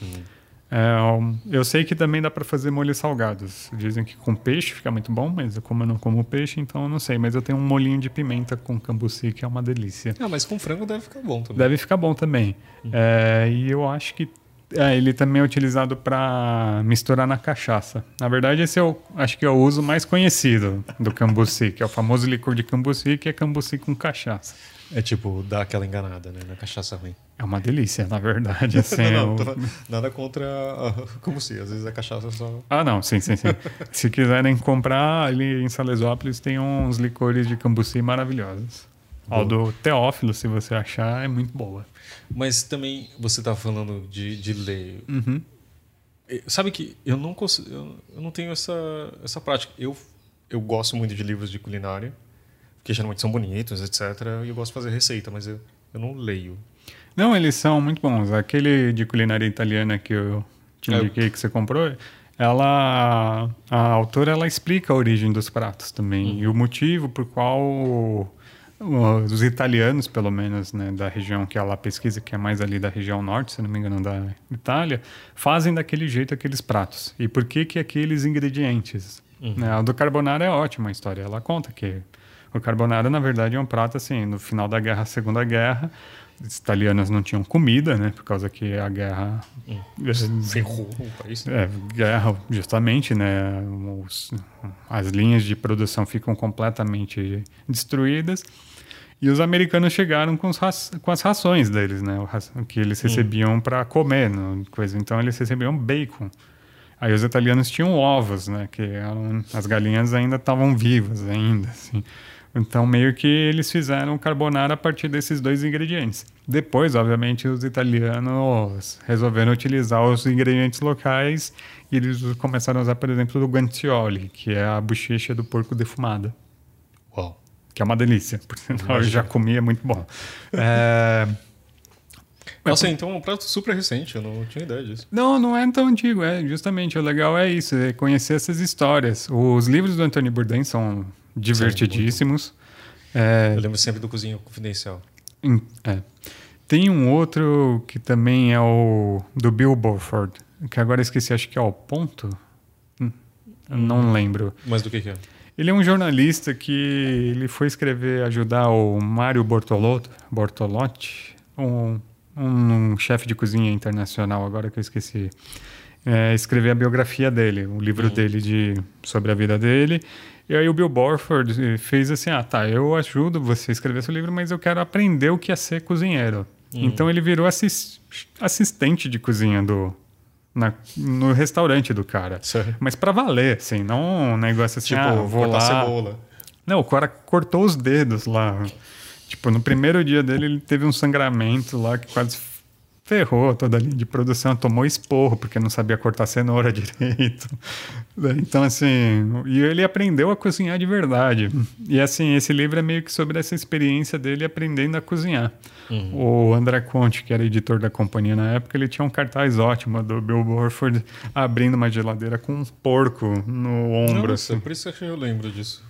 É, eu sei que também dá para fazer molhos salgados. Dizem que com peixe fica muito bom, mas como eu não como peixe, então eu não sei. Mas eu tenho um molinho de pimenta com cambuci que é uma delícia. Ah, mas com frango deve ficar bom também. Deve ficar bom também. Uhum. É, e eu acho que é, ele também é utilizado para misturar na cachaça. Na verdade, esse é o, acho que é o uso mais conhecido do cambuci, que é o famoso licor de cambuci, que é cambuci com cachaça. É tipo, dar aquela enganada, né? Na cachaça ruim. É uma delícia, na verdade. Assim, [LAUGHS] não, eu... Nada contra. Como se, às vezes a cachaça só. Ah, não, sim, sim, sim. [LAUGHS] se quiserem comprar, ali em Salesópolis tem uns licores de cambuci maravilhosos. Ó, do Teófilo, se você achar, é muito boa. Mas também você tá falando de, de ler. Uhum. Sabe que eu não consigo, eu não tenho essa, essa prática. Eu, eu gosto muito de livros de culinária que geralmente são bonitos, etc. E eu gosto de fazer receita, mas eu, eu não leio. Não, eles são muito bons. Aquele de culinária italiana que eu te é, indiquei que você comprou, ela a autora ela explica a origem dos pratos também uhum. e o motivo por qual os italianos, pelo menos, né, da região que ela pesquisa, que é mais ali da região norte, se não me engano, da Itália, fazem daquele jeito aqueles pratos. E por que que aqueles ingredientes? Uhum. Né, a do carbonara é ótima a história. Ela conta que o carbonara, na verdade, é um prato assim, no final da guerra, Segunda Guerra, os italianos não tinham comida, né? Por causa que a guerra hum, ferrou o país. É, guerra, justamente, né? Os, as linhas de produção ficam completamente destruídas. E os americanos chegaram com, os, com as rações deles, né? O, que eles hum. recebiam para comer, coisa. Então eles recebiam bacon. Aí os italianos tinham ovos, né? Que eram, as galinhas ainda estavam vivas ainda, assim. Então, meio que eles fizeram carbonara a partir desses dois ingredientes. Depois, obviamente, os italianos resolveram utilizar os ingredientes locais e eles começaram a usar, por exemplo, o guanciale, que é a bochecha do porco defumada. Uau. Que é uma delícia, por sinal, eu já comi, é muito bom. [LAUGHS] É... Nossa, então é um prato super recente, eu não tinha ideia disso. Não, não é tão antigo, é justamente o legal é isso, é conhecer essas histórias. Os livros do Anthony Bourdain são divertidíssimos. É, Eu lembro sempre do Cozinha Confidencial. é. Tem um outro que também é o do Bill Burford, que agora esqueci, acho que é o Ponto. Hum, eu não lembro. Mas do que que é? Ele é um jornalista que ele foi escrever, ajudar o Mário Bortolotto, Bortolotti, um, um, chefe de cozinha internacional, agora que eu esqueci, é, escrever a biografia dele, o livro dele de, sobre a vida dele. E aí o Bill Borford eh, fez assim, ah, tá, eu ajudo você a escrever esse livro, mas eu quero aprender o que é ser cozinheiro. Então ele virou assis- assistente de cozinha do, na- no restaurante do cara. Sério? Mas pra valer, assim, não um negócio assim, Tipo, ah, vou cortar lá. cebola. Não, o cara cortou os dedos lá. Tipo, no primeiro dia dele, ele teve um sangramento lá que quase ferrou toda a linha de produção, tomou esporro porque não sabia cortar cenoura [LAUGHS] direito. Então, assim, e ele aprendeu a cozinhar de verdade. E, assim, esse livro é meio que sobre essa experiência dele aprendendo a cozinhar. O André Conte, que era editor da companhia na época, ele tinha um cartaz ótimo do Bill Burford abrindo uma geladeira com um porco no ombro. Nossa, assim. por isso que eu lembro disso.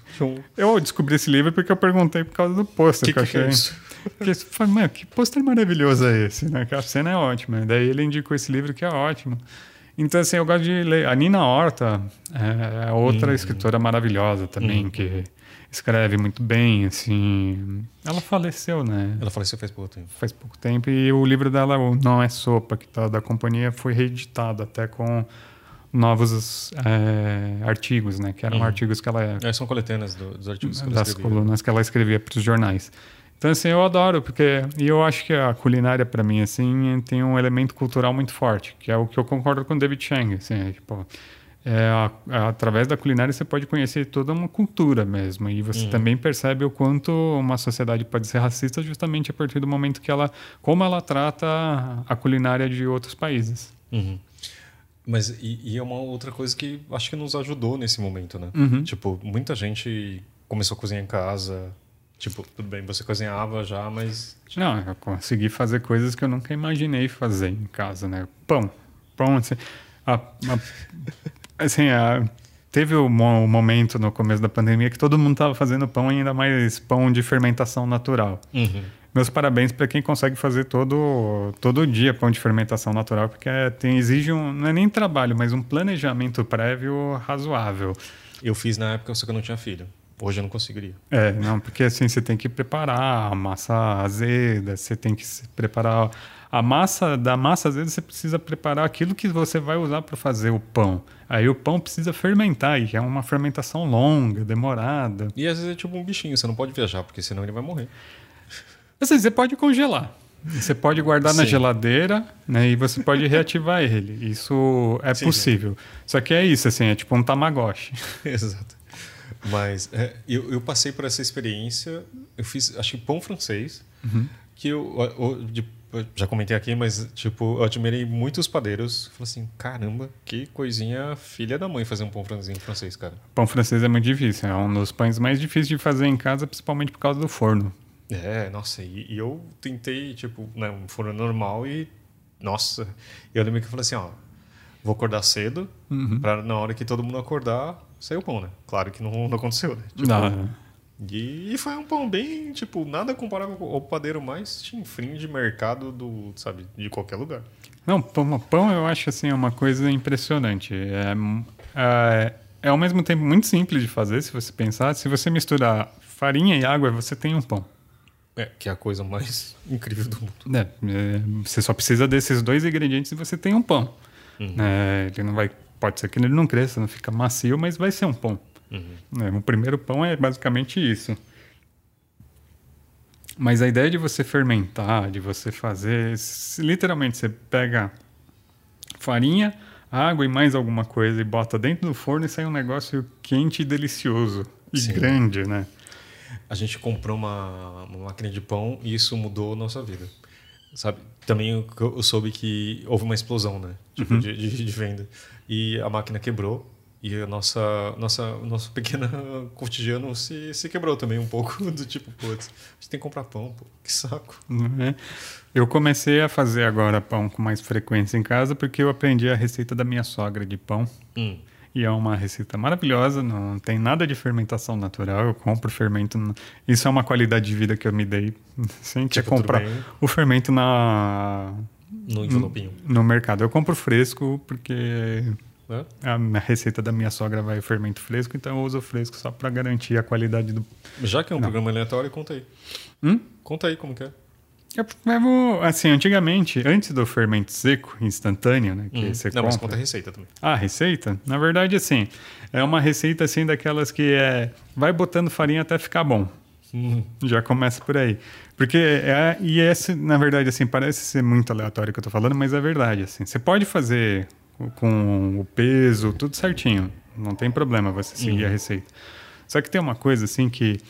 Eu descobri esse livro porque eu perguntei por causa do pôster que, que, eu que, que é achei. isso? Porque eu falei, mano, que pôster maravilhoso é esse, né? Que a cena é ótima. Daí ele indicou esse livro que é ótimo. Então, assim, eu gosto de ler. A Nina Horta é outra Uhum. escritora maravilhosa também, que escreve muito bem, assim. Ela faleceu, né? Ela faleceu faz pouco tempo. Faz pouco tempo. E o livro dela, o Não é Sopa, que tá da companhia, foi reeditado até com novos é, artigos, né? Que eram Uhum. artigos que ela É, são coletâneas do- dos artigos que ela das escrevia. colunas que ela escrevia para os jornais. Então, assim, eu adoro, porque. E eu acho que a culinária, para mim, assim, tem um elemento cultural muito forte, que é o que eu concordo com o David Chang. Assim, é, tipo, é, a- a- através da culinária você pode conhecer toda uma cultura mesmo. E você também percebe o quanto uma sociedade pode ser racista justamente a partir do momento que ela. como ela trata a culinária de outros países. Uhum. Mas e, e é uma outra coisa que acho que nos ajudou nesse momento, né? Uhum. Tipo, muita gente começou a cozinhar em casa. Tipo, tudo bem, você cozinhava já, mas Não, eu consegui fazer coisas que eu nunca imaginei fazer em casa, né? Pão. Pão, assim. a- a- assim, a- teve um mo- momento no começo da pandemia que todo mundo estava fazendo pão, ainda mais pão de fermentação natural. Meus parabéns para quem consegue fazer todo, todo dia pão de fermentação natural, porque é- tem, exige um, não é nem trabalho, mas um planejamento prévio razoável. eu fiz na época, só que eu não tinha filho. Hoje eu não conseguiria. É, não, porque assim, você tem que preparar a massa azeda, você tem que se preparar a massa, da massa azeda você precisa preparar aquilo que você vai usar para fazer o pão. Aí o pão precisa fermentar, e é uma fermentação longa, demorada. E às vezes é tipo um bichinho, você não pode viajar, porque senão ele vai morrer. Assim, você pode congelar. Você pode guardar na Sim. geladeira, né? E você pode reativar [LAUGHS] ele. Isso é Sim, possível. Só que é isso, assim, é tipo um tamagotchi. [LAUGHS] Exato. Mas é, eu, eu passei por essa experiência, eu fiz, acho que pão francês, que eu, eu- de- eu já comentei aqui, mas tipo, eu admirei muitos padeiros. Falei assim, caramba, que coisinha filha da mãe fazer um pão francês, francês cara. Pão francês é muito difícil, é um dos pães mais difíceis de fazer em casa, principalmente por causa do forno. É, nossa, e, e eu tentei, tipo, né, um forno normal e, nossa, eu lembro que eu falei assim, ó, vou acordar cedo, pra na hora que todo mundo acordar, sair o pão, né? Claro que não, não aconteceu, né? Tipo, Dá. E foi um pão bem, tipo, nada comparável ao padeiro mais chinfrim de mercado do, sabe, de qualquer lugar. Não, pão, pão eu acho assim uma coisa impressionante. É, é, é ao mesmo tempo muito simples de fazer, se você pensar. Se você misturar farinha e água, você tem um pão. É, que é a coisa mais [LAUGHS] incrível do mundo. É, é, você só precisa desses dois ingredientes e você tem um pão. É, ele não vai, pode ser que ele não cresça, não fica macio, mas vai ser um pão. É, o primeiro pão é basicamente isso. Mas a ideia de você fermentar, de você fazer, literalmente você pega farinha, água e mais alguma coisa e bota dentro do forno e sai um negócio quente e delicioso e Sim. grande, né? A gente comprou uma, uma máquina de pão e isso mudou a nossa vida. Sabe? Também eu, eu soube que houve uma explosão, né? Tipo, de, de, de venda. E a máquina quebrou E a nossa, nossa, nosso pequeno [LAUGHS] cotidiano se, se quebrou também um pouco, [LAUGHS] do tipo, putz, a gente tem que comprar pão, pô, que saco. É. Eu comecei a fazer agora pão com mais frequência em casa porque eu aprendi a receita da minha sogra de pão. Hum. E é uma receita maravilhosa, não tem nada de fermentação natural. Eu compro fermento. Isso é uma qualidade de vida que eu me dei. [LAUGHS] Sem que Tipo, comprar o fermento na, No envelopinho. no mercado. Eu compro fresco porque né? a receita da minha sogra vai fermento fresco, então eu uso fresco só para garantir a qualidade do. Já que é um Não. programa aleatório, conta aí. Hum? Conta aí como que é. Eu levo, assim, antigamente, antes do fermento seco, instantâneo, né? Que Hum. você Não, mas compra. conta a receita também. Ah, receita? Na verdade, assim, é uma receita assim daquelas que é vai botando farinha até ficar bom. Hum. Já começa por aí. Porque é, e esse, na verdade, assim, parece ser muito aleatório que eu tô falando, mas é verdade, assim. Você pode fazer com o peso, tudo certinho. Não tem problema você seguir a receita. Só que tem uma coisa, assim, que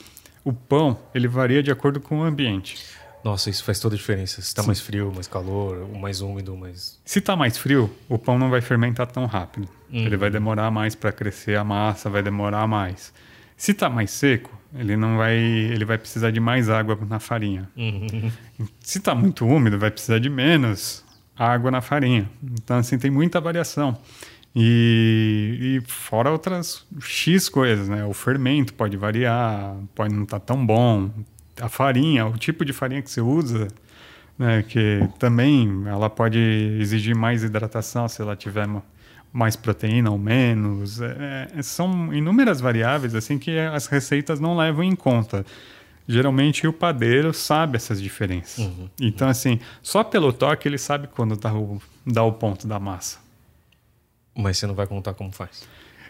o pão, ele varia de acordo com o ambiente. Nossa, isso faz toda a diferença. Se tá mais frio, mais calor, mais úmido, mais. Se tá mais frio, o pão não vai fermentar tão rápido. Uhum. Ele vai demorar mais para crescer a massa, vai demorar mais. Se tá mais seco, ele não vai, ele vai precisar de mais água na farinha. Uhum. Se tá muito úmido, vai precisar de menos água na farinha. Então assim tem muita variação. E, e fora outras X coisas, né? O fermento pode variar, pode não estar tão bom. A farinha, o tipo de farinha que você usa, né? Que também ela pode exigir mais hidratação se ela tiver ma- mais proteína ou menos. É, é, são inúmeras variáveis assim que as receitas não levam em conta. Geralmente o padeiro sabe essas diferenças. Então, assim, só pelo toque ele sabe quando dá o, dá o ponto da massa. Mas você não vai contar como faz.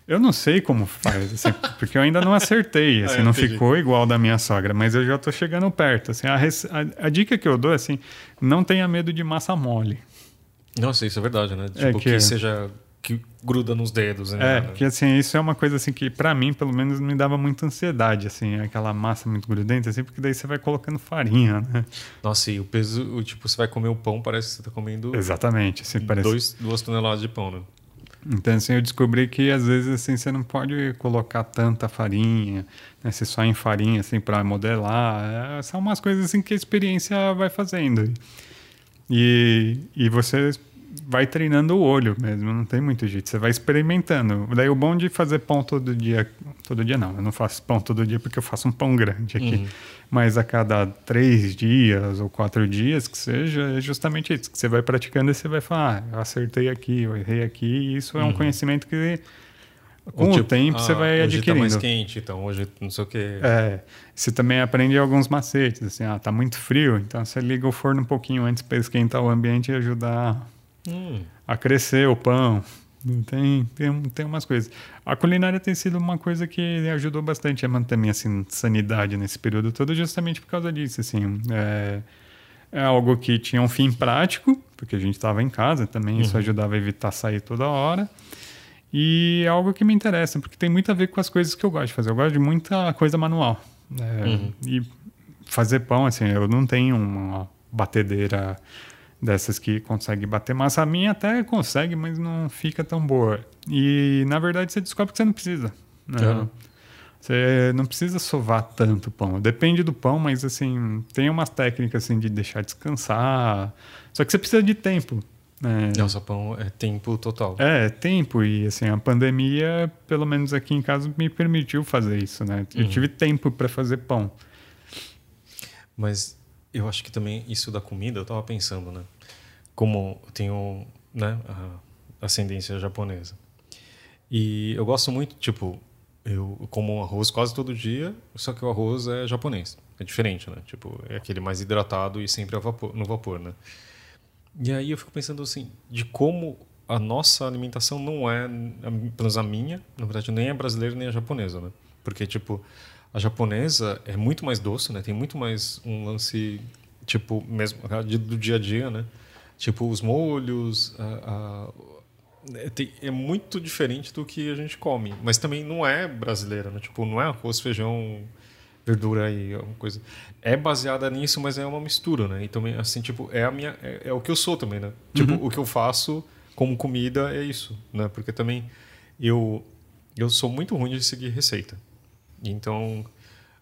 Eu não sei como faz, assim, [LAUGHS] porque eu ainda não acertei, assim, Ah, não ficou igual da minha sogra, mas eu já tô chegando perto. Assim, a, a- a dica que eu dou é assim, não tenha medo de massa mole. Nossa, isso é verdade, né? Tipo, que- que... seja. Que gruda nos dedos, né? É, que assim, isso é uma coisa assim que pra mim, pelo menos, me dava muita ansiedade, assim, aquela massa muito grudenta, assim, porque daí você vai colocando farinha, né? Nossa, e o peso, o, tipo, você vai comer o pão, parece que você tá comendo Exatamente, assim, parece. dois, duas toneladas de pão, né? Então, assim, eu descobri que às vezes assim, você não pode colocar tanta farinha, né? Você só em farinha, assim, para modelar. É, são umas coisas assim que a experiência vai fazendo. E, e você vai treinando o olho mesmo, não tem muito jeito. Você vai experimentando. Daí o bom de fazer pão todo dia. Todo dia não, eu não faço pão todo dia porque eu faço um pão grande aqui. Mas a cada três dias ou quatro dias que seja, é justamente isso. Que você vai praticando e você vai falar, ah, eu acertei aqui, eu errei aqui. E isso é um conhecimento que com o tipo, tempo ah, você vai hoje adquirindo. tá mais quente, então hoje não sei o quê. É, você também aprende alguns macetes, assim, ah, tá muito frio, então você liga o forno um pouquinho antes para esquentar o ambiente e ajudar Hum, a crescer o pão. Tem, tem, tem umas coisas. A culinária tem sido uma coisa que ajudou bastante a manter minha assim, sanidade nesse período todo, justamente por causa disso. Assim, é, é algo que tinha um fim prático, porque a gente estava em casa também, isso ajudava a evitar sair toda hora. E é algo que me interessa, porque tem muito a ver com as coisas que eu gosto de fazer. Eu gosto de muita coisa manual. né? E fazer pão, assim, eu não tenho uma batedeira dessas que consegue bater massa. A minha até consegue, mas não fica tão boa. E, na verdade, você descobre que você não precisa. né? Aham. Você não precisa sovar tanto pão. Depende do pão, mas, assim, tem umas técnicas, assim, de deixar descansar. Só que você precisa de tempo. né? Nossa, pão é tempo total. É, tempo e assim, a pandemia, pelo menos aqui em casa, me permitiu fazer isso, né? Eu tive tempo para fazer pão. Mas eu acho que também isso da comida, eu tava pensando, né? Como tenho né, ascendência japonesa. E eu gosto muito, tipo, eu como arroz quase todo dia, só que o arroz é japonês. É diferente, né? Tipo, é aquele mais hidratado e sempre no vapor, né? E aí eu fico pensando assim, de como a nossa alimentação não é, pelo menos a minha, na verdade nem é brasileira nem é japonesa, né? Porque, tipo, a japonesa é muito mais doce, né? Tem muito mais um lance, tipo, mesmo do dia a dia, né? Tipo, os molhos, a- a- é, tem- é muito diferente do que a gente come. Mas também não é brasileira, né? Tipo, não é arroz, feijão, verdura e alguma coisa. É baseada nisso, mas é uma mistura, né? E também, assim, tipo, é a minha... É, é o que eu sou também, né? Tipo, o que eu faço como comida é isso, né? Porque também eu... eu sou muito ruim de seguir receita. Então,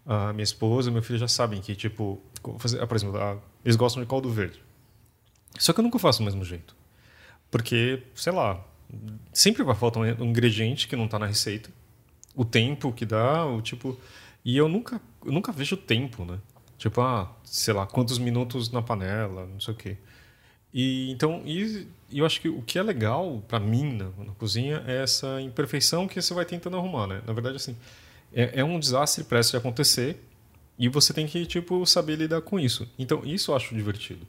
a minha esposa e meu filho já sabem que, tipo, fazer, por exemplo, eles gostam de caldo verde. Só que eu nunca faço do mesmo jeito. Porque, sei lá, sempre vai faltar um ingrediente que não está na receita. O tempo que dá, o tipo. E eu nunca, eu nunca vejo o tempo, né? Tipo, ah, sei lá, quantos minutos na panela, não sei o quê. E então, e, eu acho que o que é legal para mim na, na, cozinha é essa imperfeição que você vai tentando arrumar, né? Na verdade, assim, é, é um desastre prestes a acontecer e você tem que, tipo, saber lidar com isso. Então, isso eu acho divertido.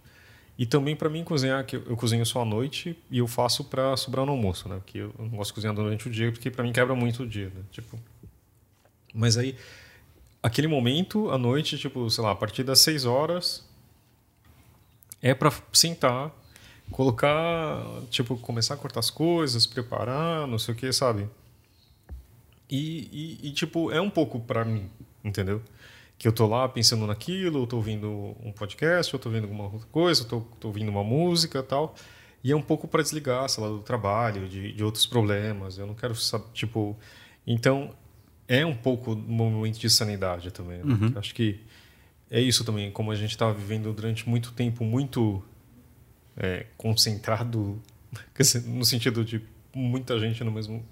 E também para mim cozinhar, que eu cozinho só à noite e eu faço para sobrar no almoço, né? Porque eu não gosto de cozinhar durante o dia, porque para mim quebra muito o dia, né? Tipo. Mas aí aquele momento à noite, tipo, sei lá, a partir das 6 horas é para sentar, colocar, tipo, começar a cortar as coisas, preparar, não sei o que, sabe? E, e, e tipo, é um pouco para mim, entendeu? Que eu tô lá pensando naquilo, eu tô ouvindo um podcast, eu tô ouvindo alguma outra coisa, eu tô, tô ouvindo uma música e tal. E é um pouco para desligar, sei lá, do trabalho, de, de outros problemas. Eu não quero, saber, tipo... Então, é um pouco um momento de sanidade também. Né? Uhum. Acho que é isso também, como a gente estava vivendo durante muito tempo, muito é, concentrado, [LAUGHS] no sentido de muita gente no mesmo,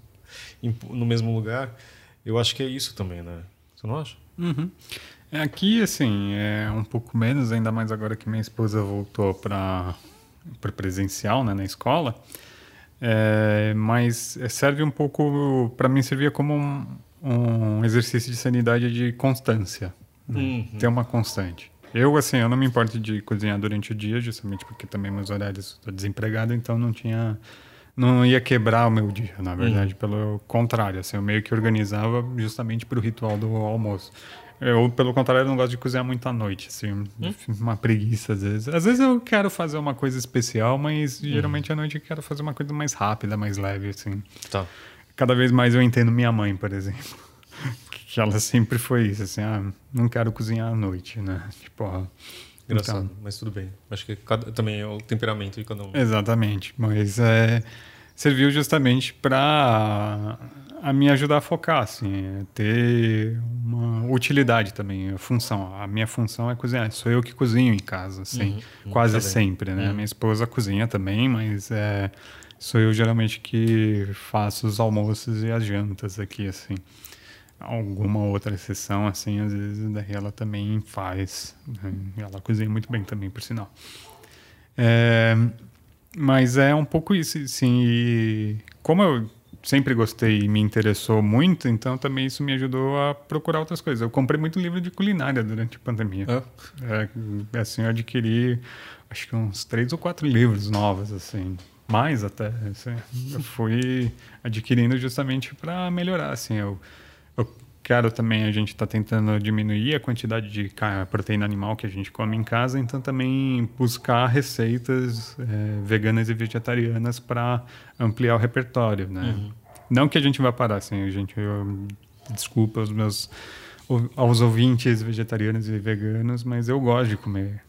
no mesmo lugar. Eu acho que é isso também, né? Você não acha? Uhum. É, aqui, assim, é um pouco menos, ainda mais agora que minha esposa voltou para presencial, né, na escola. É, mas serve um pouco, para mim, servia como um, um, exercício de sanidade de constância. Né? Uhum. Ter uma constante. Eu, assim, eu não me importo de cozinhar durante o dia, justamente porque também meus horários estou desempregado, então não tinha não ia quebrar o meu dia, na verdade, uhum. pelo contrário, assim, eu meio que organizava justamente para o ritual do almoço. Eu, pelo contrário, não gosto de cozinhar muito à noite, assim, hum? uma preguiça às vezes. Às vezes eu quero fazer uma coisa especial, mas uhum. geralmente à noite eu quero fazer uma coisa mais rápida, mais leve, assim. Tá. Cada vez mais eu entendo minha mãe, por exemplo. [LAUGHS] que ela sempre foi isso, assim, ah, não quero cozinhar à noite, né? Tipo, ó, Engraçado, então, mas tudo bem. Acho que cada, também é o temperamento de cada um. Exatamente, mas é, serviu justamente para a me ajudar a focar, assim, ter uma utilidade também, a função. A minha função é cozinhar. Sou eu que cozinho em casa, assim, uhum, quase tá sempre, né? Uhum. Minha esposa cozinha também, mas é, sou eu geralmente que faço os almoços e as jantas aqui, assim alguma outra exceção, assim, às vezes daí ela também faz. Né? Ela cozinha muito bem também, por sinal. É, mas é um pouco isso, assim, e como eu sempre gostei e me interessou muito, então também isso me ajudou a procurar outras coisas. Eu comprei muito livro de culinária durante a pandemia. É, é assim, eu adquiri acho que uns três ou quatro livros novos, assim, mais até. Assim, eu fui adquirindo justamente para melhorar, assim, eu quero também, a gente está tentando diminuir a quantidade de proteína animal que a gente come em casa, então também buscar receitas é, veganas e vegetarianas para ampliar o repertório, né? Uhum. Não que a gente vá parar, assim, a gente... Eu, desculpa aos meus aos ouvintes vegetarianos e veganos, mas eu gosto de comer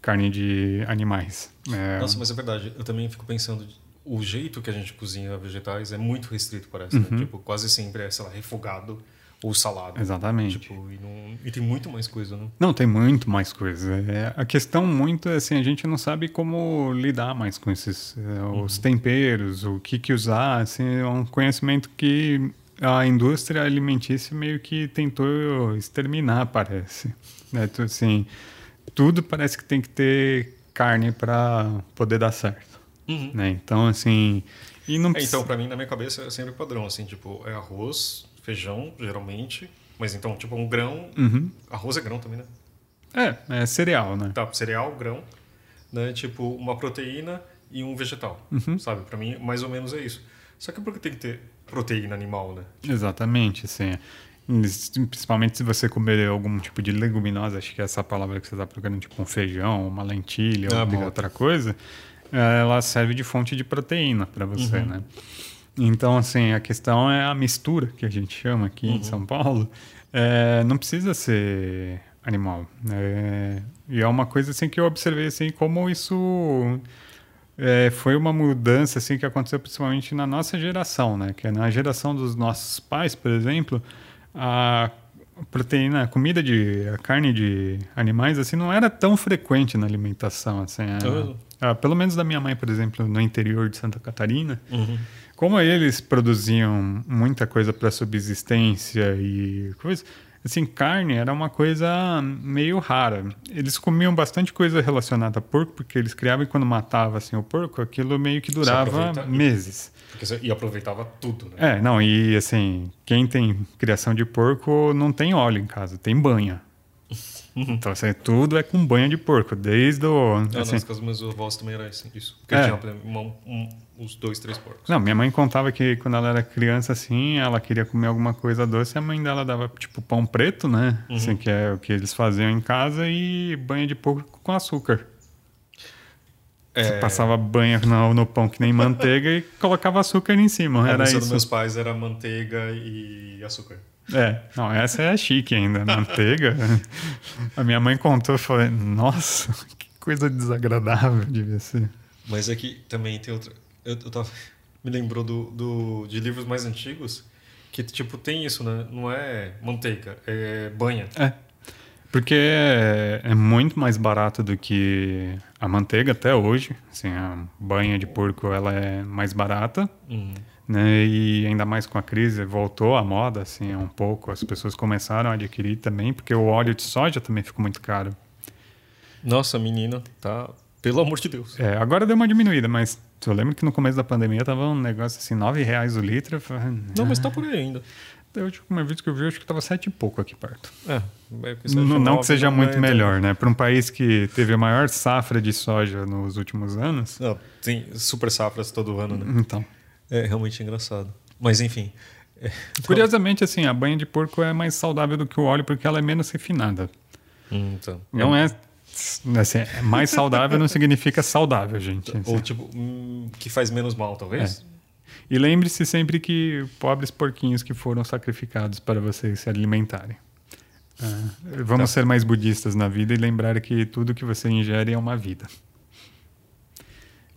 carne de animais. É... Nossa, mas é verdade. Eu também fico pensando o jeito que a gente cozinha vegetais é muito restrito, parece. Né? Uhum. Né? Tipo, quase sempre é, sei lá, refogado ou salada. Exatamente. Tipo, e, não, e, tem muito mais coisa, né? Não, tem muito mais coisa. É, a questão muito é assim, a gente não sabe como lidar mais com esses é, os uhum. temperos, o que que usar, assim, é um conhecimento que a indústria alimentícia meio que tentou exterminar, parece. Né? Então, assim, tudo parece que tem que ter carne para poder dar certo. Uhum. Né? Então, assim... E não é, então, para mim, na minha cabeça, é sempre padrão, assim, tipo, é arroz, feijão, geralmente. Mas então, tipo, um grão. Uhum. Arroz é grão também, né? É, é cereal, né? Tá, cereal, grão. Né? Tipo, uma proteína e um vegetal. Uhum. Sabe? Para mim, mais ou menos é isso. Só que porque tem que ter proteína animal, né? Tipo... Exatamente, sim. Principalmente se você comer algum tipo de leguminosa, acho que é essa palavra que você está procurando, tipo um feijão, uma lentilha, ah, alguma outra coisa, ela serve de fonte de proteína para você, uhum. né? Então, assim, a questão é a mistura, que a gente chama aqui uhum. em São Paulo. É, não precisa ser animal. É, e é uma coisa assim que eu observei assim como isso é, foi uma mudança assim que aconteceu principalmente na nossa geração, né? Que é na geração dos nossos pais, por exemplo, a proteína, a comida de a carne de animais assim não era tão frequente na alimentação, assim. A, a, pelo menos da minha mãe, por exemplo, no interior de Santa Catarina. Uhum. Como eles produziam muita coisa para subsistência e coisa, assim, carne era uma coisa meio rara. Eles comiam bastante coisa relacionada a porco, porque eles criavam e quando matava assim, o porco, aquilo meio que durava meses. E, e aproveitava tudo, né? É, não, e assim, quem tem criação de porco não tem óleo em casa, tem banha. [LAUGHS] Então, assim, tudo é com banha de porco, desde o. Ah, assim, nas casas dos meus avós também era assim, isso. Porque é. tinha um, um, uns dois, três porcos. Não, minha mãe contava que quando ela era criança, assim, ela queria comer alguma coisa doce, a mãe dela dava, tipo, pão preto, né? Uhum. Assim, que é o que eles faziam em casa, e banha de porco com açúcar. É... Você passava banha no, no, pão que nem manteiga e [LAUGHS] colocava açúcar em cima. A era isso. dos meus pais era manteiga e açúcar. É, não, essa é chique ainda, manteiga. [LAUGHS] a minha mãe contou, eu falei, nossa, [LAUGHS] que coisa desagradável devia ser. Mas aqui é também tem outra. Eu, eu tava, [LAUGHS] me lembrou do, do, de livros mais antigos que, tipo, tem isso, né? Não é manteiga, é banha. É. Porque é, é, muito mais barato do que a manteiga até hoje. Assim, a banha de porco ela é mais barata. Uhum. Né? E ainda mais com a crise, voltou a moda, assim, um pouco. As pessoas começaram a adquirir também, porque o óleo de soja também ficou muito caro. Nossa, menina, tá. Pelo amor de Deus. É, agora deu uma diminuída, mas eu lembro que no começo da pandemia tava um negócio assim, nove reais o litro. Falei, Não, mas tá por aí ainda. A última vez que eu vi, acho que estava sete e pouco aqui perto. É, é não, não que seja muito é, melhor, né? Para um país que teve a maior safra de soja nos últimos anos. Não, tem super safras todo ano, né? Então. É realmente engraçado. Mas enfim. É, Curiosamente, assim, a banha de porco é mais saudável do que o óleo porque ela é menos refinada. Hum, então. Não é. Assim, mais saudável não significa saudável, gente. Ou assim. tipo, hum, que faz menos mal, talvez? É. E lembre-se sempre que pobres porquinhos que foram sacrificados para vocês se alimentarem. É, vamos tá. ser mais budistas na vida e lembrar que tudo que você ingere é uma vida.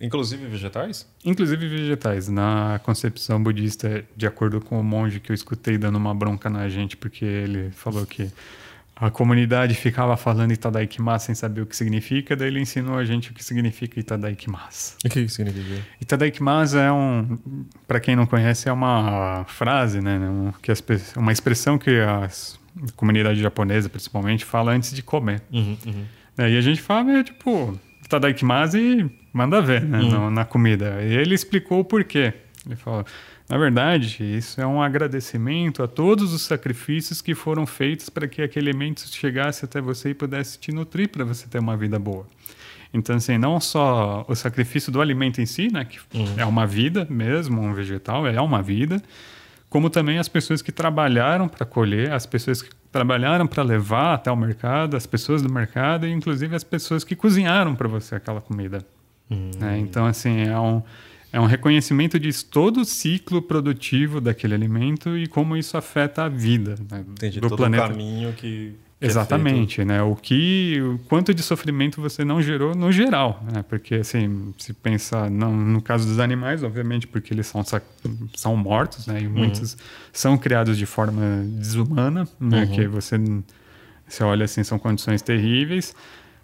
Inclusive vegetais? Inclusive vegetais. Na concepção budista, de acordo com o monge que eu escutei dando uma bronca na gente, porque ele falou que a comunidade ficava falando Itadaikimasu sem saber o que significa, daí ele ensinou a gente o que significa Itadaikimasu. O que significa? Itadaikimasu é um, para quem não conhece, é uma frase, né, que as, uma expressão que a comunidade japonesa, principalmente, fala antes de comer. Uhum, uhum. E a gente fala, é tipo, Itadaikimasu e manda ver né, uhum. na comida. E ele explicou o porquê. Ele falou: na verdade, isso é um agradecimento a todos os sacrifícios que foram feitos para que aquele alimento chegasse até você e pudesse te nutrir para você ter uma vida boa. Então, assim, não só o sacrifício do alimento em si, né, que uhum. é uma vida mesmo, um vegetal é uma vida, como também as pessoas que trabalharam para colher, as pessoas que trabalharam para levar até o mercado, as pessoas do mercado e inclusive as pessoas que cozinharam para você aquela comida. Hum. Né? Então, assim, é um, é um reconhecimento de todo o ciclo produtivo daquele alimento e como isso afeta a vida né, Entendi, do todo planeta. o caminho que, que é Exatamente, é né? O que, o quanto de sofrimento você não gerou no geral, né? Porque assim, se pensa não, no caso dos animais, obviamente, porque eles são são mortos, né? E uhum. muitos são criados de forma desumana, né? Uhum. Que você você olha assim, são condições terríveis,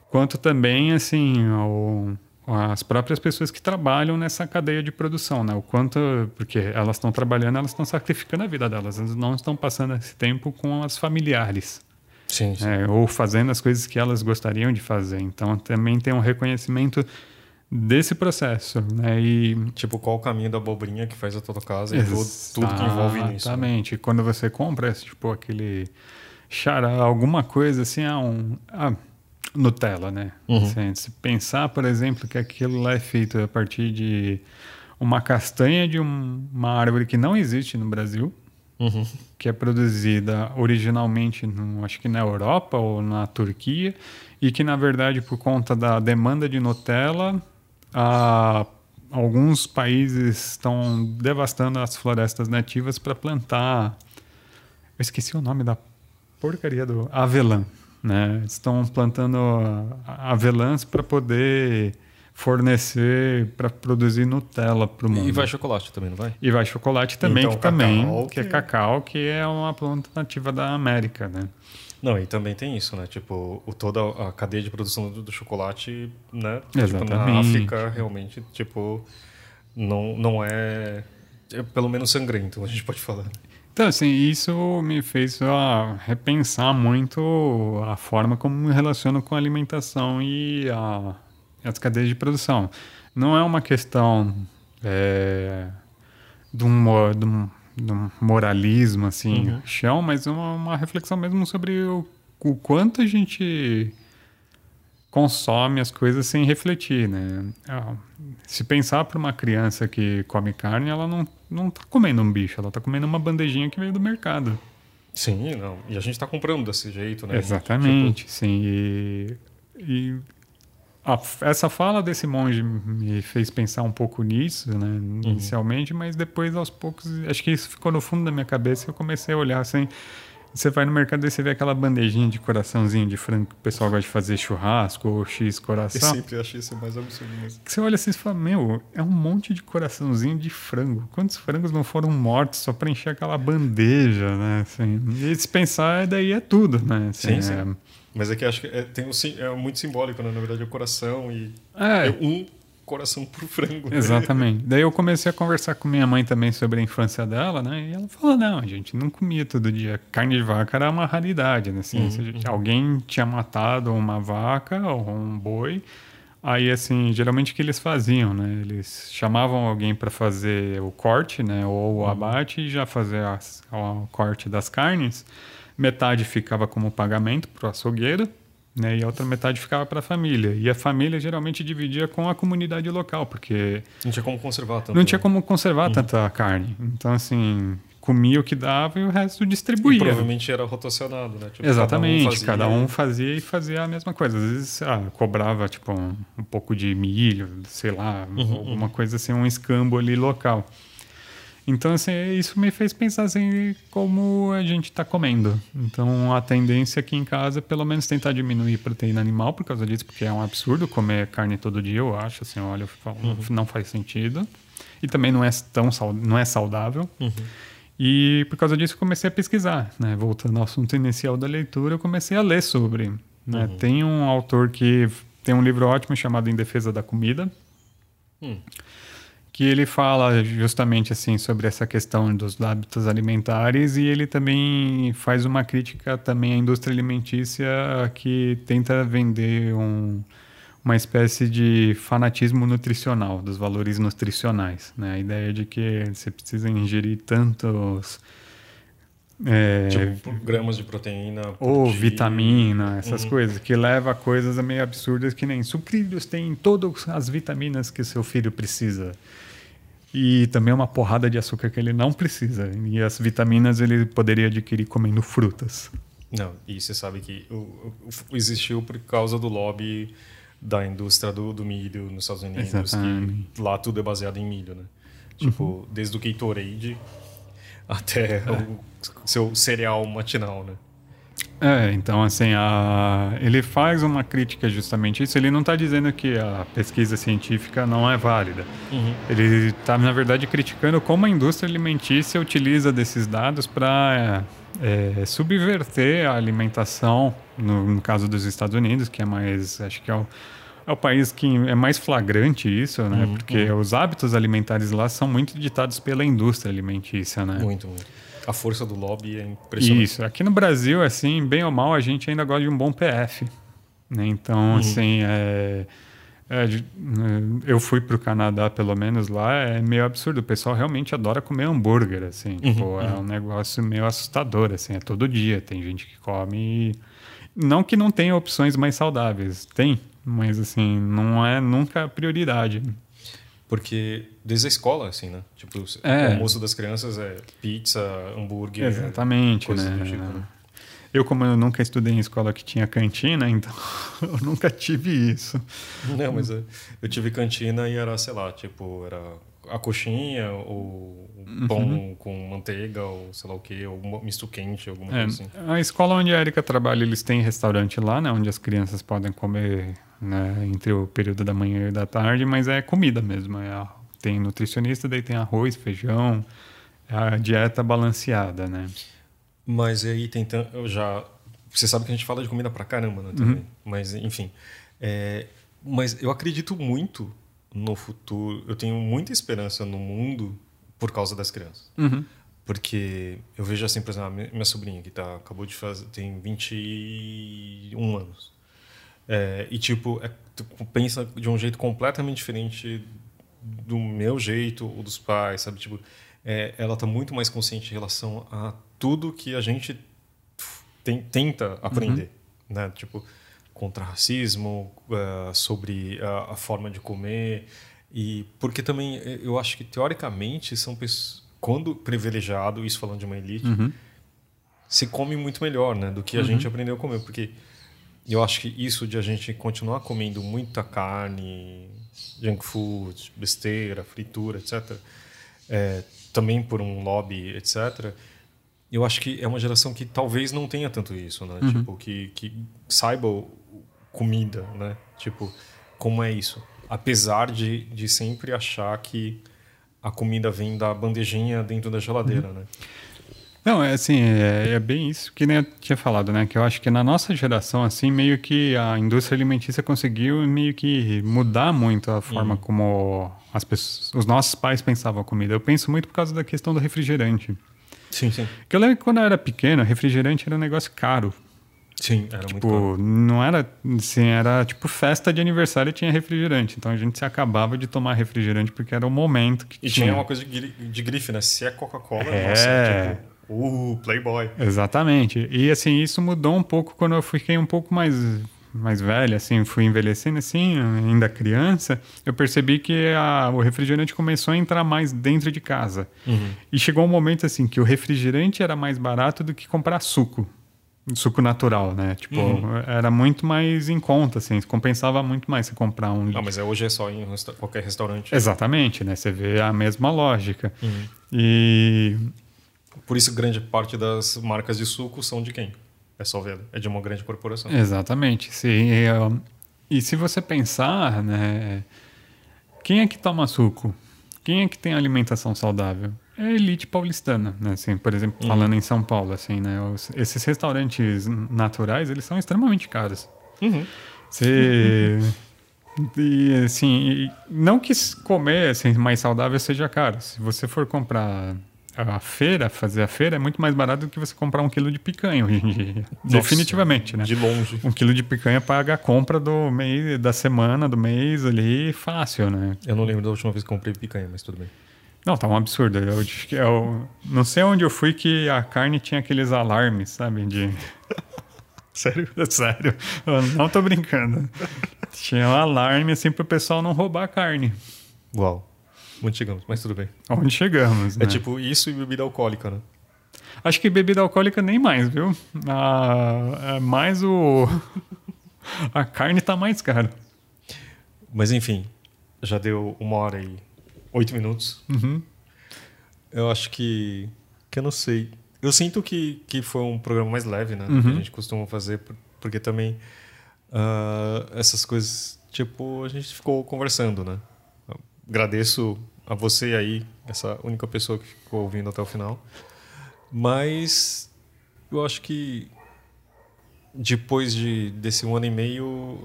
quanto também assim, o as próprias pessoas que trabalham nessa cadeia de produção, né? O quanto, porque elas estão trabalhando, elas estão sacrificando a vida delas, elas não estão passando esse tempo com as familiares. Sim, sim. É, ou fazendo as coisas que elas gostariam de fazer. Então também tem um reconhecimento desse processo, né? E tipo qual o caminho da abobrinha que faz a tua casa e tudo, tudo que envolve nisso. Né? Exatamente. Né? Quando você compra tipo aquele xará, alguma coisa assim, ah, um, ah, Nutella, né? Uhum. Assim, se pensar, por exemplo, que aquilo lá é feito a partir de uma castanha de um, uma árvore que não existe no Brasil, uhum. que é produzida originalmente, no, acho que na Europa ou na Turquia, e que, na verdade, por conta da demanda de Nutella, a, alguns países estão devastando as florestas nativas para plantar. Eu esqueci o nome da porcaria do avelã. Né? Estão plantando avelãs para poder fornecer para produzir Nutella para o mundo. E vai chocolate também, não vai? E vai chocolate também, Então, que também, cacau, que é que- cacau, que é uma planta nativa da América, né? Não, e também tem isso, né? Tipo, o, toda a cadeia de produção do, do chocolate, né? Tipo, na Exatamente. África, realmente, tipo, não, não é, é pelo menos sangrento, a gente pode falar. Então, assim, isso me fez ó, repensar muito a forma como me relaciono com a alimentação e a- as cadeias de produção. Não é uma questão é, de, um, de um- de um moralismo, assim, Uhum. chão, mas uma, uma reflexão mesmo sobre o, o quanto a gente consome as coisas sem refletir, né? Ah, Se pensar para uma criança que come carne, ela não, não tá comendo um bicho, ela tá comendo uma bandejinha que veio do mercado. Sim, não. E a gente tá comprando desse jeito, né? Exatamente, sim. E, e a- essa fala desse monge me fez pensar um pouco nisso, né? Inicialmente, mas depois, aos poucos, acho que isso ficou no fundo da minha cabeça e eu comecei a olhar assim. Você vai no mercado e você vê aquela bandejinha de coraçãozinho de frango que o pessoal gosta de fazer churrasco ou X Eu coração. sempre achei isso mais absurdo mesmo. Que você olha assim e fala, meu, é um monte de coraçãozinho de frango. Quantos frangos não foram mortos só para encher aquela bandeja, né? Assim, e se pensar, daí é tudo, né? Assim, Sim, sim. é- Mas é que acho que é, tem um, é muito simbólico, né? Na verdade, é o coração e É, é um coração por frango. né? [LAUGHS] exatamente. Daí eu comecei a conversar com minha mãe também sobre a infância dela, né? E ela falou, não, a gente não comia todo dia. Carne de vaca era uma raridade, né? Assim, Uhum, gente- alguém tinha matado uma vaca ou um boi, aí, assim, geralmente o que eles faziam, né? Eles chamavam alguém para fazer o corte, né? Ou o abate e já fazer as- o corte das carnes. Metade ficava como pagamento para o açougueiro, né? E a outra metade ficava para a família. E a família geralmente dividia com a comunidade local, porque Não tinha como conservar tanto. não tinha né? como conservar tanta carne. Então, assim, comia o que dava e o resto E distribuía. provavelmente era rotacionado, né? Tipo, Exatamente, cada um, fazia- fazia e fazia a mesma coisa. Às vezes ah, cobrava tipo um, um pouco de milho, sei lá, Uhum, alguma coisa assim, um escambo ali local. Então, assim, isso me fez pensar assim, como a gente está comendo. Então, a tendência aqui em casa é pelo menos tentar diminuir proteína animal por causa disso, porque é um absurdo comer carne todo dia, eu acho. Assim, olha, falo, Uhum. não faz sentido. E também não é tão não é saudável. Uhum. E por causa disso eu comecei a pesquisar, né? Voltando ao assunto inicial da leitura, eu comecei a ler sobre. Né? Uhum. Tem um autor que tem um livro ótimo chamado Em Defesa da Comida, Hum. Que ele fala justamente assim sobre essa questão dos hábitos alimentares e ele também faz uma crítica também à indústria alimentícia que tenta vender um, uma espécie de fanatismo nutricional dos valores nutricionais, né? A ideia de que você precisa ingerir tantos é, Tipo, gramas de proteína. ou vitamina, essas Uhum. coisas, que leva a coisas meio absurdas que nem sucrilhos têm todas as vitaminas que seu filho precisa. E também uma porrada de açúcar que ele não precisa. E as vitaminas ele poderia adquirir comendo frutas. Não, e você sabe que o, o- o- existiu por causa do lobby da indústria do, do milho nos Estados Unidos, que lá tudo é baseado em milho, né? Tipo, Uhum. desde o Gatorade até É. o seu cereal matinal, né? É, então assim, a... ele faz uma crítica justamente isso. Ele não está dizendo que a pesquisa científica não é válida. Ele está, na verdade, criticando como a indústria alimentícia utiliza desses dados para subverter a alimentação, no, no caso dos Estados Unidos, que é mais, acho que é o, é o país que é mais flagrante isso, né? Porque os hábitos alimentares lá são muito ditados pela indústria alimentícia, né? Muito, muito. A força do lobby é impressionante. Isso. Aqui no Brasil, assim, bem ou mal, a gente ainda gosta de um bom PF. Né? Então, assim, é, é, é, eu fui para o Canadá, pelo menos lá, é meio absurdo. O pessoal realmente adora comer hambúrguer, assim. Tipo, é um negócio meio assustador, assim. É todo dia. Tem gente que come... Não que não tenha opções mais saudáveis. Tem. Mas, assim, não é nunca a prioridade. Porque desde a escola, assim, né? Tipo, É. o almoço das crianças é pizza, hambúrguer. Exatamente, né? tipo, né? Eu, como eu nunca estudei em escola que tinha cantina, então [LAUGHS] eu nunca tive isso. Não, mas eu, eu tive cantina e era, sei lá, tipo, era a coxinha, ou o pão uhum. com manteiga, ou sei lá o que, ou misto quente, alguma é, coisa assim. A escola onde a Erika trabalha, eles têm restaurante lá, né? Onde as crianças podem comer né, entre o período da manhã e da tarde, mas é comida mesmo. É, tem nutricionista, daí tem arroz, feijão, é a dieta balanceada, né? Mas aí tem eu já você sabe que a gente fala de comida pra caramba, né? Também. Uhum. Mas enfim, é, mas eu acredito muito no futuro. Eu tenho muita esperança no mundo por causa das crianças. Uhum. Porque eu vejo assim, por exemplo, minha sobrinha que tá, acabou de fazer, tem 21 anos. É, e tipo, é, pensa de um jeito completamente diferente do meu jeito ou dos pais, sabe? Tipo, é, ela está muito mais consciente em relação a tudo que a gente tem, tenta aprender, uhum. né? Tipo, contra racismo, uh, sobre a, a, forma de comer e porque também eh, eu acho que teoricamente são pessoas quando privilegiado, isso falando de uma elite, uhum. se come muito melhor, né, do que a uhum. gente aprendeu a comer, porque eu acho que isso de a gente continuar comendo muita carne, junk food, besteira, fritura, etc., é, também por um lobby, etc., eu acho que é uma geração que talvez não tenha tanto isso, né? Uhum. Tipo, que, que saiba comida, né? Tipo, como é isso? Apesar de, de sempre achar que a comida vem da bandejinha dentro da geladeira, uhum. né? Não, é assim, é, é, bem isso que nem eu tinha falado, né? Que eu acho que na nossa geração, assim, meio que a indústria alimentícia conseguiu meio que mudar muito a forma uhum. como as pessoas, os nossos pais pensavam a comida. Eu penso muito por causa da questão do refrigerante. Sim, sim. Que eu lembro que quando eu era pequeno, refrigerante era um negócio caro. Sim, era tipo, muito caro. não era assim, era tipo festa de aniversário e tinha refrigerante. Então a gente se acabava de tomar refrigerante porque era o momento que e tinha. E tinha uma coisa de, de grife, né? Se é Coca-Cola, é... nossa, tipo, Uh, Playboy. Exatamente. E assim, isso mudou um pouco quando eu fiquei um pouco mais mais velha, assim, fui envelhecendo assim, ainda criança, eu percebi que a, o refrigerante começou a entrar mais dentro de casa. Uhum. E chegou um momento assim que o refrigerante era mais barato do que comprar suco. Suco natural, né? Tipo, uhum. era muito mais em conta, assim, compensava muito mais você comprar um. Não, mas é, hoje é só em resta qualquer restaurante. Exatamente, né? Você vê a mesma lógica. Uhum. E por isso, grande parte das marcas de suco são de quem? É só ver, é de uma grande corporação. Exatamente. Sim. E se você pensar, né, quem é que toma suco? Quem é que tem alimentação saudável? É a elite paulistana, né? Assim, por exemplo, uhum. falando em São Paulo, assim, né? Os, esses restaurantes naturais, eles são extremamente caros. Uhum. Você... E, assim, não que comer assim, mais saudável seja caro. Se você for comprar a feira, fazer a feira é muito mais barato do que você comprar um quilo de picanha hoje em dia. Nossa, Definitivamente, né? De longe. Um quilo de picanha paga a compra do mês, da semana, do mês ali, fácil, né? Eu não lembro da última vez que comprei picanha, mas tudo bem. Não, tá um absurdo. Eu, eu não sei onde eu fui que a carne tinha aqueles alarmes, sabe? De. [LAUGHS] Sério? [LAUGHS] Sério. Eu não tô brincando. Tinha um alarme assim pro pessoal não roubar a carne. Uau. Onde chegamos, mas tudo bem. Onde chegamos, é né? É tipo isso e bebida alcoólica, né? Acho que bebida alcoólica nem mais, viu? Ah, é mais o... [LAUGHS] A carne tá mais cara. Mas enfim, já deu uma hora e oito minutos. Uhum. Eu acho que... Que eu não sei. Eu sinto que, que foi um programa mais leve, né? Uhum. Que a gente costuma fazer, porque também uh, essas coisas, tipo, a gente ficou conversando, né? Agradeço a você aí, essa única pessoa que ficou ouvindo até o final. Mas eu acho que depois de, desse um ano e meio,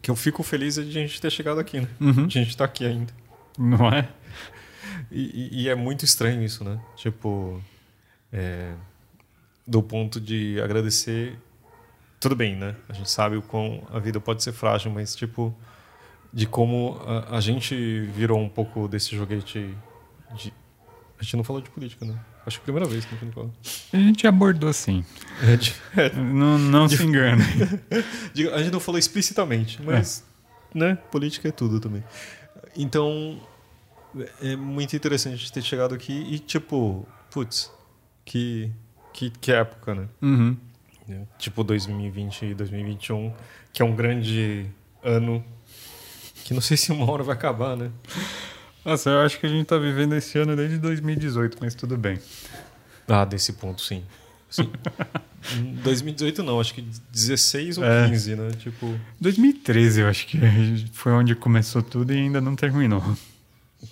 que eu fico feliz de a gente ter chegado aqui, né? Uhum. A gente está aqui ainda. Não é? E, e, é muito estranho isso, né? Tipo, é, do ponto de agradecer. Tudo bem, né? A gente sabe o quão a vida pode ser frágil, mas, tipo, de como a, a, gente virou um pouco desse joguete de... A gente não falou de política, né? Acho que é a primeira vez que a gente fala. A gente abordou sim. É de, é, não não de, se engane. [LAUGHS] a gente não falou explicitamente, mas é. né? política é tudo também. Então, é muito interessante a gente ter chegado aqui e, tipo, putz, que, que, que época, né? Uhum. Tipo 2020 e 2021, que é um grande ano que não sei se uma hora vai acabar, né? Nossa, eu acho que a gente tá vivendo esse ano desde 2018, mas tudo bem. Ah, desse ponto, sim. sim. 2018 não, acho que 16 ou É. 15, né? Tipo. 2013 eu acho que foi onde começou tudo e ainda não terminou.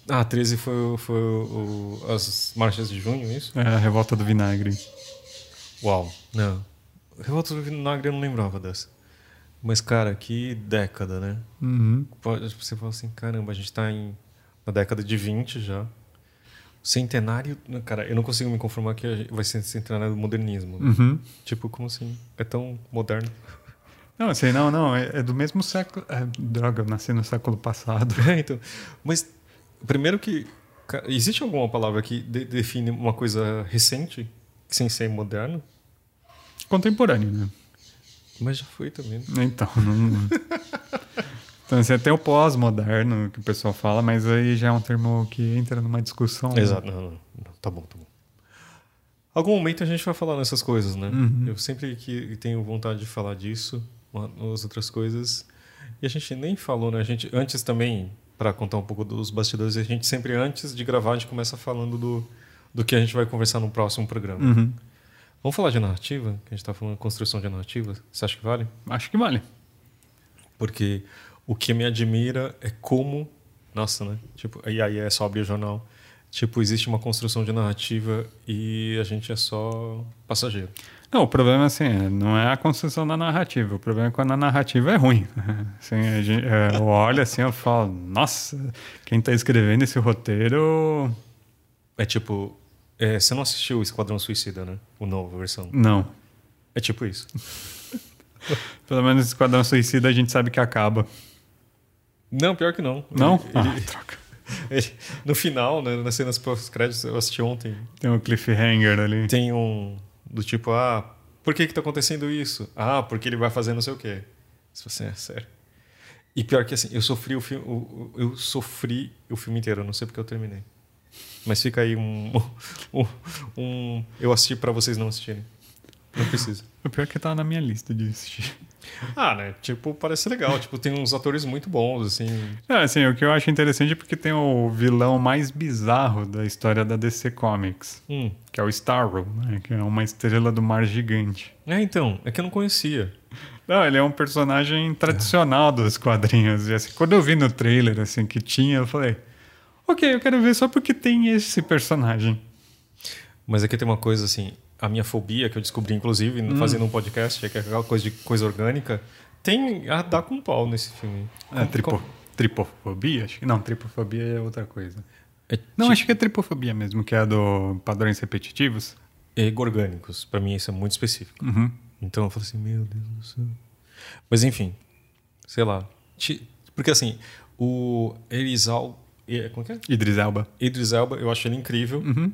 Ah, 13 foi, o- foi o- o- as marchas de junho, é isso? É a revolta do vinagre. Uau. Não. Revolta do Vinagre eu não lembrava dessa. Mas, cara, que década, né? Uhum. Pode- Você fala assim, caramba, a gente tá em, na década de 20 já. Centenário. Cara, eu não consigo me conformar que vai ser centenário do modernismo. né? Uhum. Tipo, como assim? É tão moderno. Não, sei, não, não. É, é do mesmo século. é, droga, eu nasci no século passado. [LAUGHS] É, então. Mas, primeiro que. Existe alguma palavra que de- define uma coisa recente, sem ser moderno? Contemporâneo, né? Mas já foi também. né? Então, não. Então, você tem o pós-moderno que o pessoal fala, mas aí já é um termo que entra numa discussão. Exato, não, não, não. Tá bom, tá bom. Algum momento a gente vai falar nessas coisas, né? Uhum. Eu sempre que tenho vontade de falar disso, uma- as outras coisas. E a gente nem falou, né? A gente, antes também, para contar um pouco dos bastidores, a gente sempre, antes de gravar, a gente começa falando do, do que a gente vai conversar no próximo programa. Uhum. Vamos falar de narrativa? Que a gente tá falando de construção de narrativa. Você acha que vale? Acho que vale. Porque o que me admira é como. Nossa, né? Tipo, e aí é só abrir o jornal. Tipo, existe uma construção de narrativa e a gente é só passageiro. Não, o problema assim, é, não é a construção da narrativa. O problema é quando a narrativa é ruim. [LAUGHS] Assim, gente, é, eu olho assim eu falo, nossa, quem está escrevendo esse roteiro. É tipo. É, você não assistiu o Esquadrão Suicida, né? O novo versão. Não. É tipo isso. [LAUGHS] Pelo menos Esquadrão Suicida a gente sabe que acaba. Não, pior que não. Não? Ele- Ah, ele- troca. [LAUGHS] ele- no final, né, nas cenas pós-créditos, eu assisti ontem. Tem um cliffhanger ali. Tem um. Do tipo, ah, por que que tá acontecendo isso? Ah, porque ele vai fazer não sei o quê. Se você é sério. E pior que assim, eu sofri o filme. Eu sofri o filme inteiro, eu não sei porque eu terminei. Mas fica aí um. [LAUGHS] um, um- eu assisti pra vocês não assistirem. Não precisa. O pior é que tá na minha lista de assistir. Ah, né? Tipo, parece legal. Tipo, tem uns atores muito bons, assim. É, assim, o que eu acho interessante é porque tem o vilão mais bizarro da história da DC Comics, Hum. que é o Starro, né? Que é uma estrela do mar gigante. É, então, é que eu não conhecia. Não, ele é um personagem tradicional dos quadrinhos. E assim, quando eu vi no trailer assim que tinha, eu falei, ok, eu quero ver só porque tem esse personagem. Mas aqui tem uma coisa assim, a minha fobia que eu descobri, inclusive, fazendo um podcast, é que é aquela coisa de coisa orgânica, tem a dar com pau nesse filme. É, tripo, com- tripofobia? Acho que não, tripofobia é outra coisa. É, Não, acho que é tripofobia mesmo, que é a do padrões repetitivos. é orgânicos. Pra mim isso é muito específico. Uhum. Então eu falei assim, meu Deus do céu. Mas enfim, sei lá. Porque assim, o Elisal... é, Como que é? Idris Elba. Idris Elba, eu acho ele incrível. Uhum.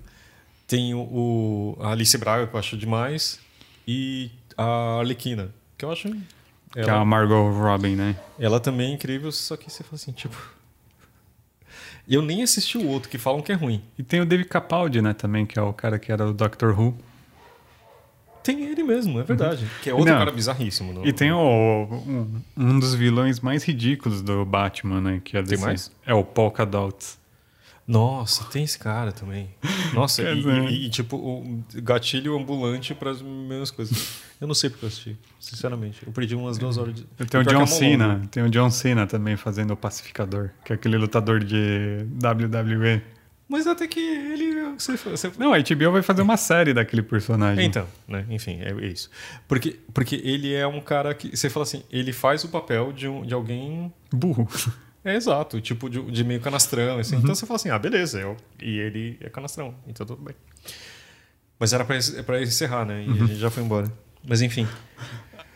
Tem o, o- a Alice Braga, que eu acho demais. E a Arlequina, que eu acho... Que é a Margot Robin, né? Ela também é incrível, só que você fala assim, tipo. [LAUGHS] Eu nem assisti o outro, que falam que é ruim. E tem o David Capaldi, né, também, que é o cara que era o Doctor Who. Tem ele mesmo, é verdade. Que é outro Não. cara bizarríssimo. Não? E tem o, um, um dos vilões mais ridículos do Batman, né? Que é Tem mais? É o Polka Dots. Nossa, tem esse cara também. Nossa, [LAUGHS] e, e- e, tipo, o gatilho ambulante para as mesmas coisas. Eu não sei porque eu assisti, sinceramente. Eu perdi umas duas horas de. Tem o é John mó Cena. Tem o John Cena também fazendo o Pacificador, que é aquele lutador de WWE. Mas até que ele. Você, você... Não, a HBO vai fazer uma série daquele personagem. Então, né? Enfim, é isso. Porque, porque ele é um cara que. Você fala assim, ele faz o papel de, um, de alguém Burro. É exato, tipo de, de meio canastrão. Assim. Então você fala assim, ah, beleza, eu, e ele é canastrão, então tudo bem. Mas era encer- pra encerrar, né? E a gente já foi embora. Mas enfim,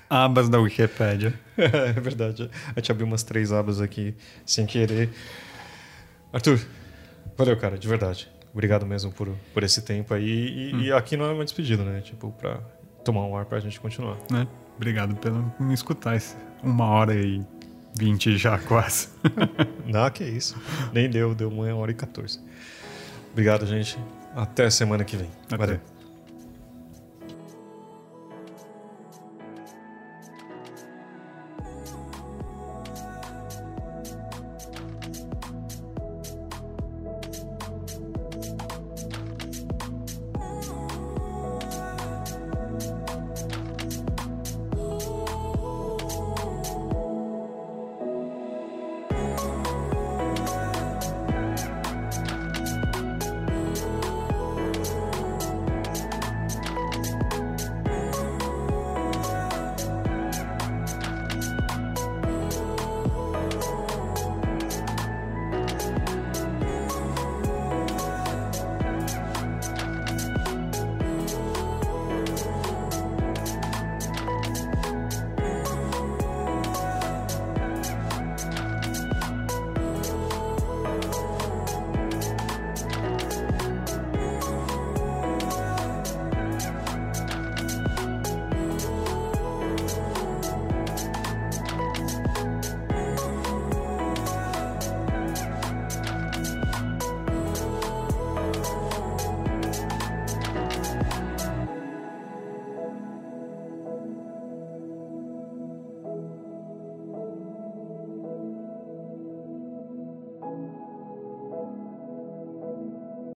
Abas da Wikipédia. [LAUGHS] é verdade. A gente abriu umas três abas aqui sem querer. Arthur, valeu, cara, de verdade. Obrigado mesmo por, por esse tempo aí. E, e aqui não é uma despedida, né? Tipo, pra tomar um ar pra gente continuar. Né? Obrigado pelo me escutar. Esse uma hora e vinte já [LAUGHS] quase. [LAUGHS] Não, que isso. Nem deu, deu uma hora e 14. Obrigado, gente. Até semana que vem. Até. Valeu.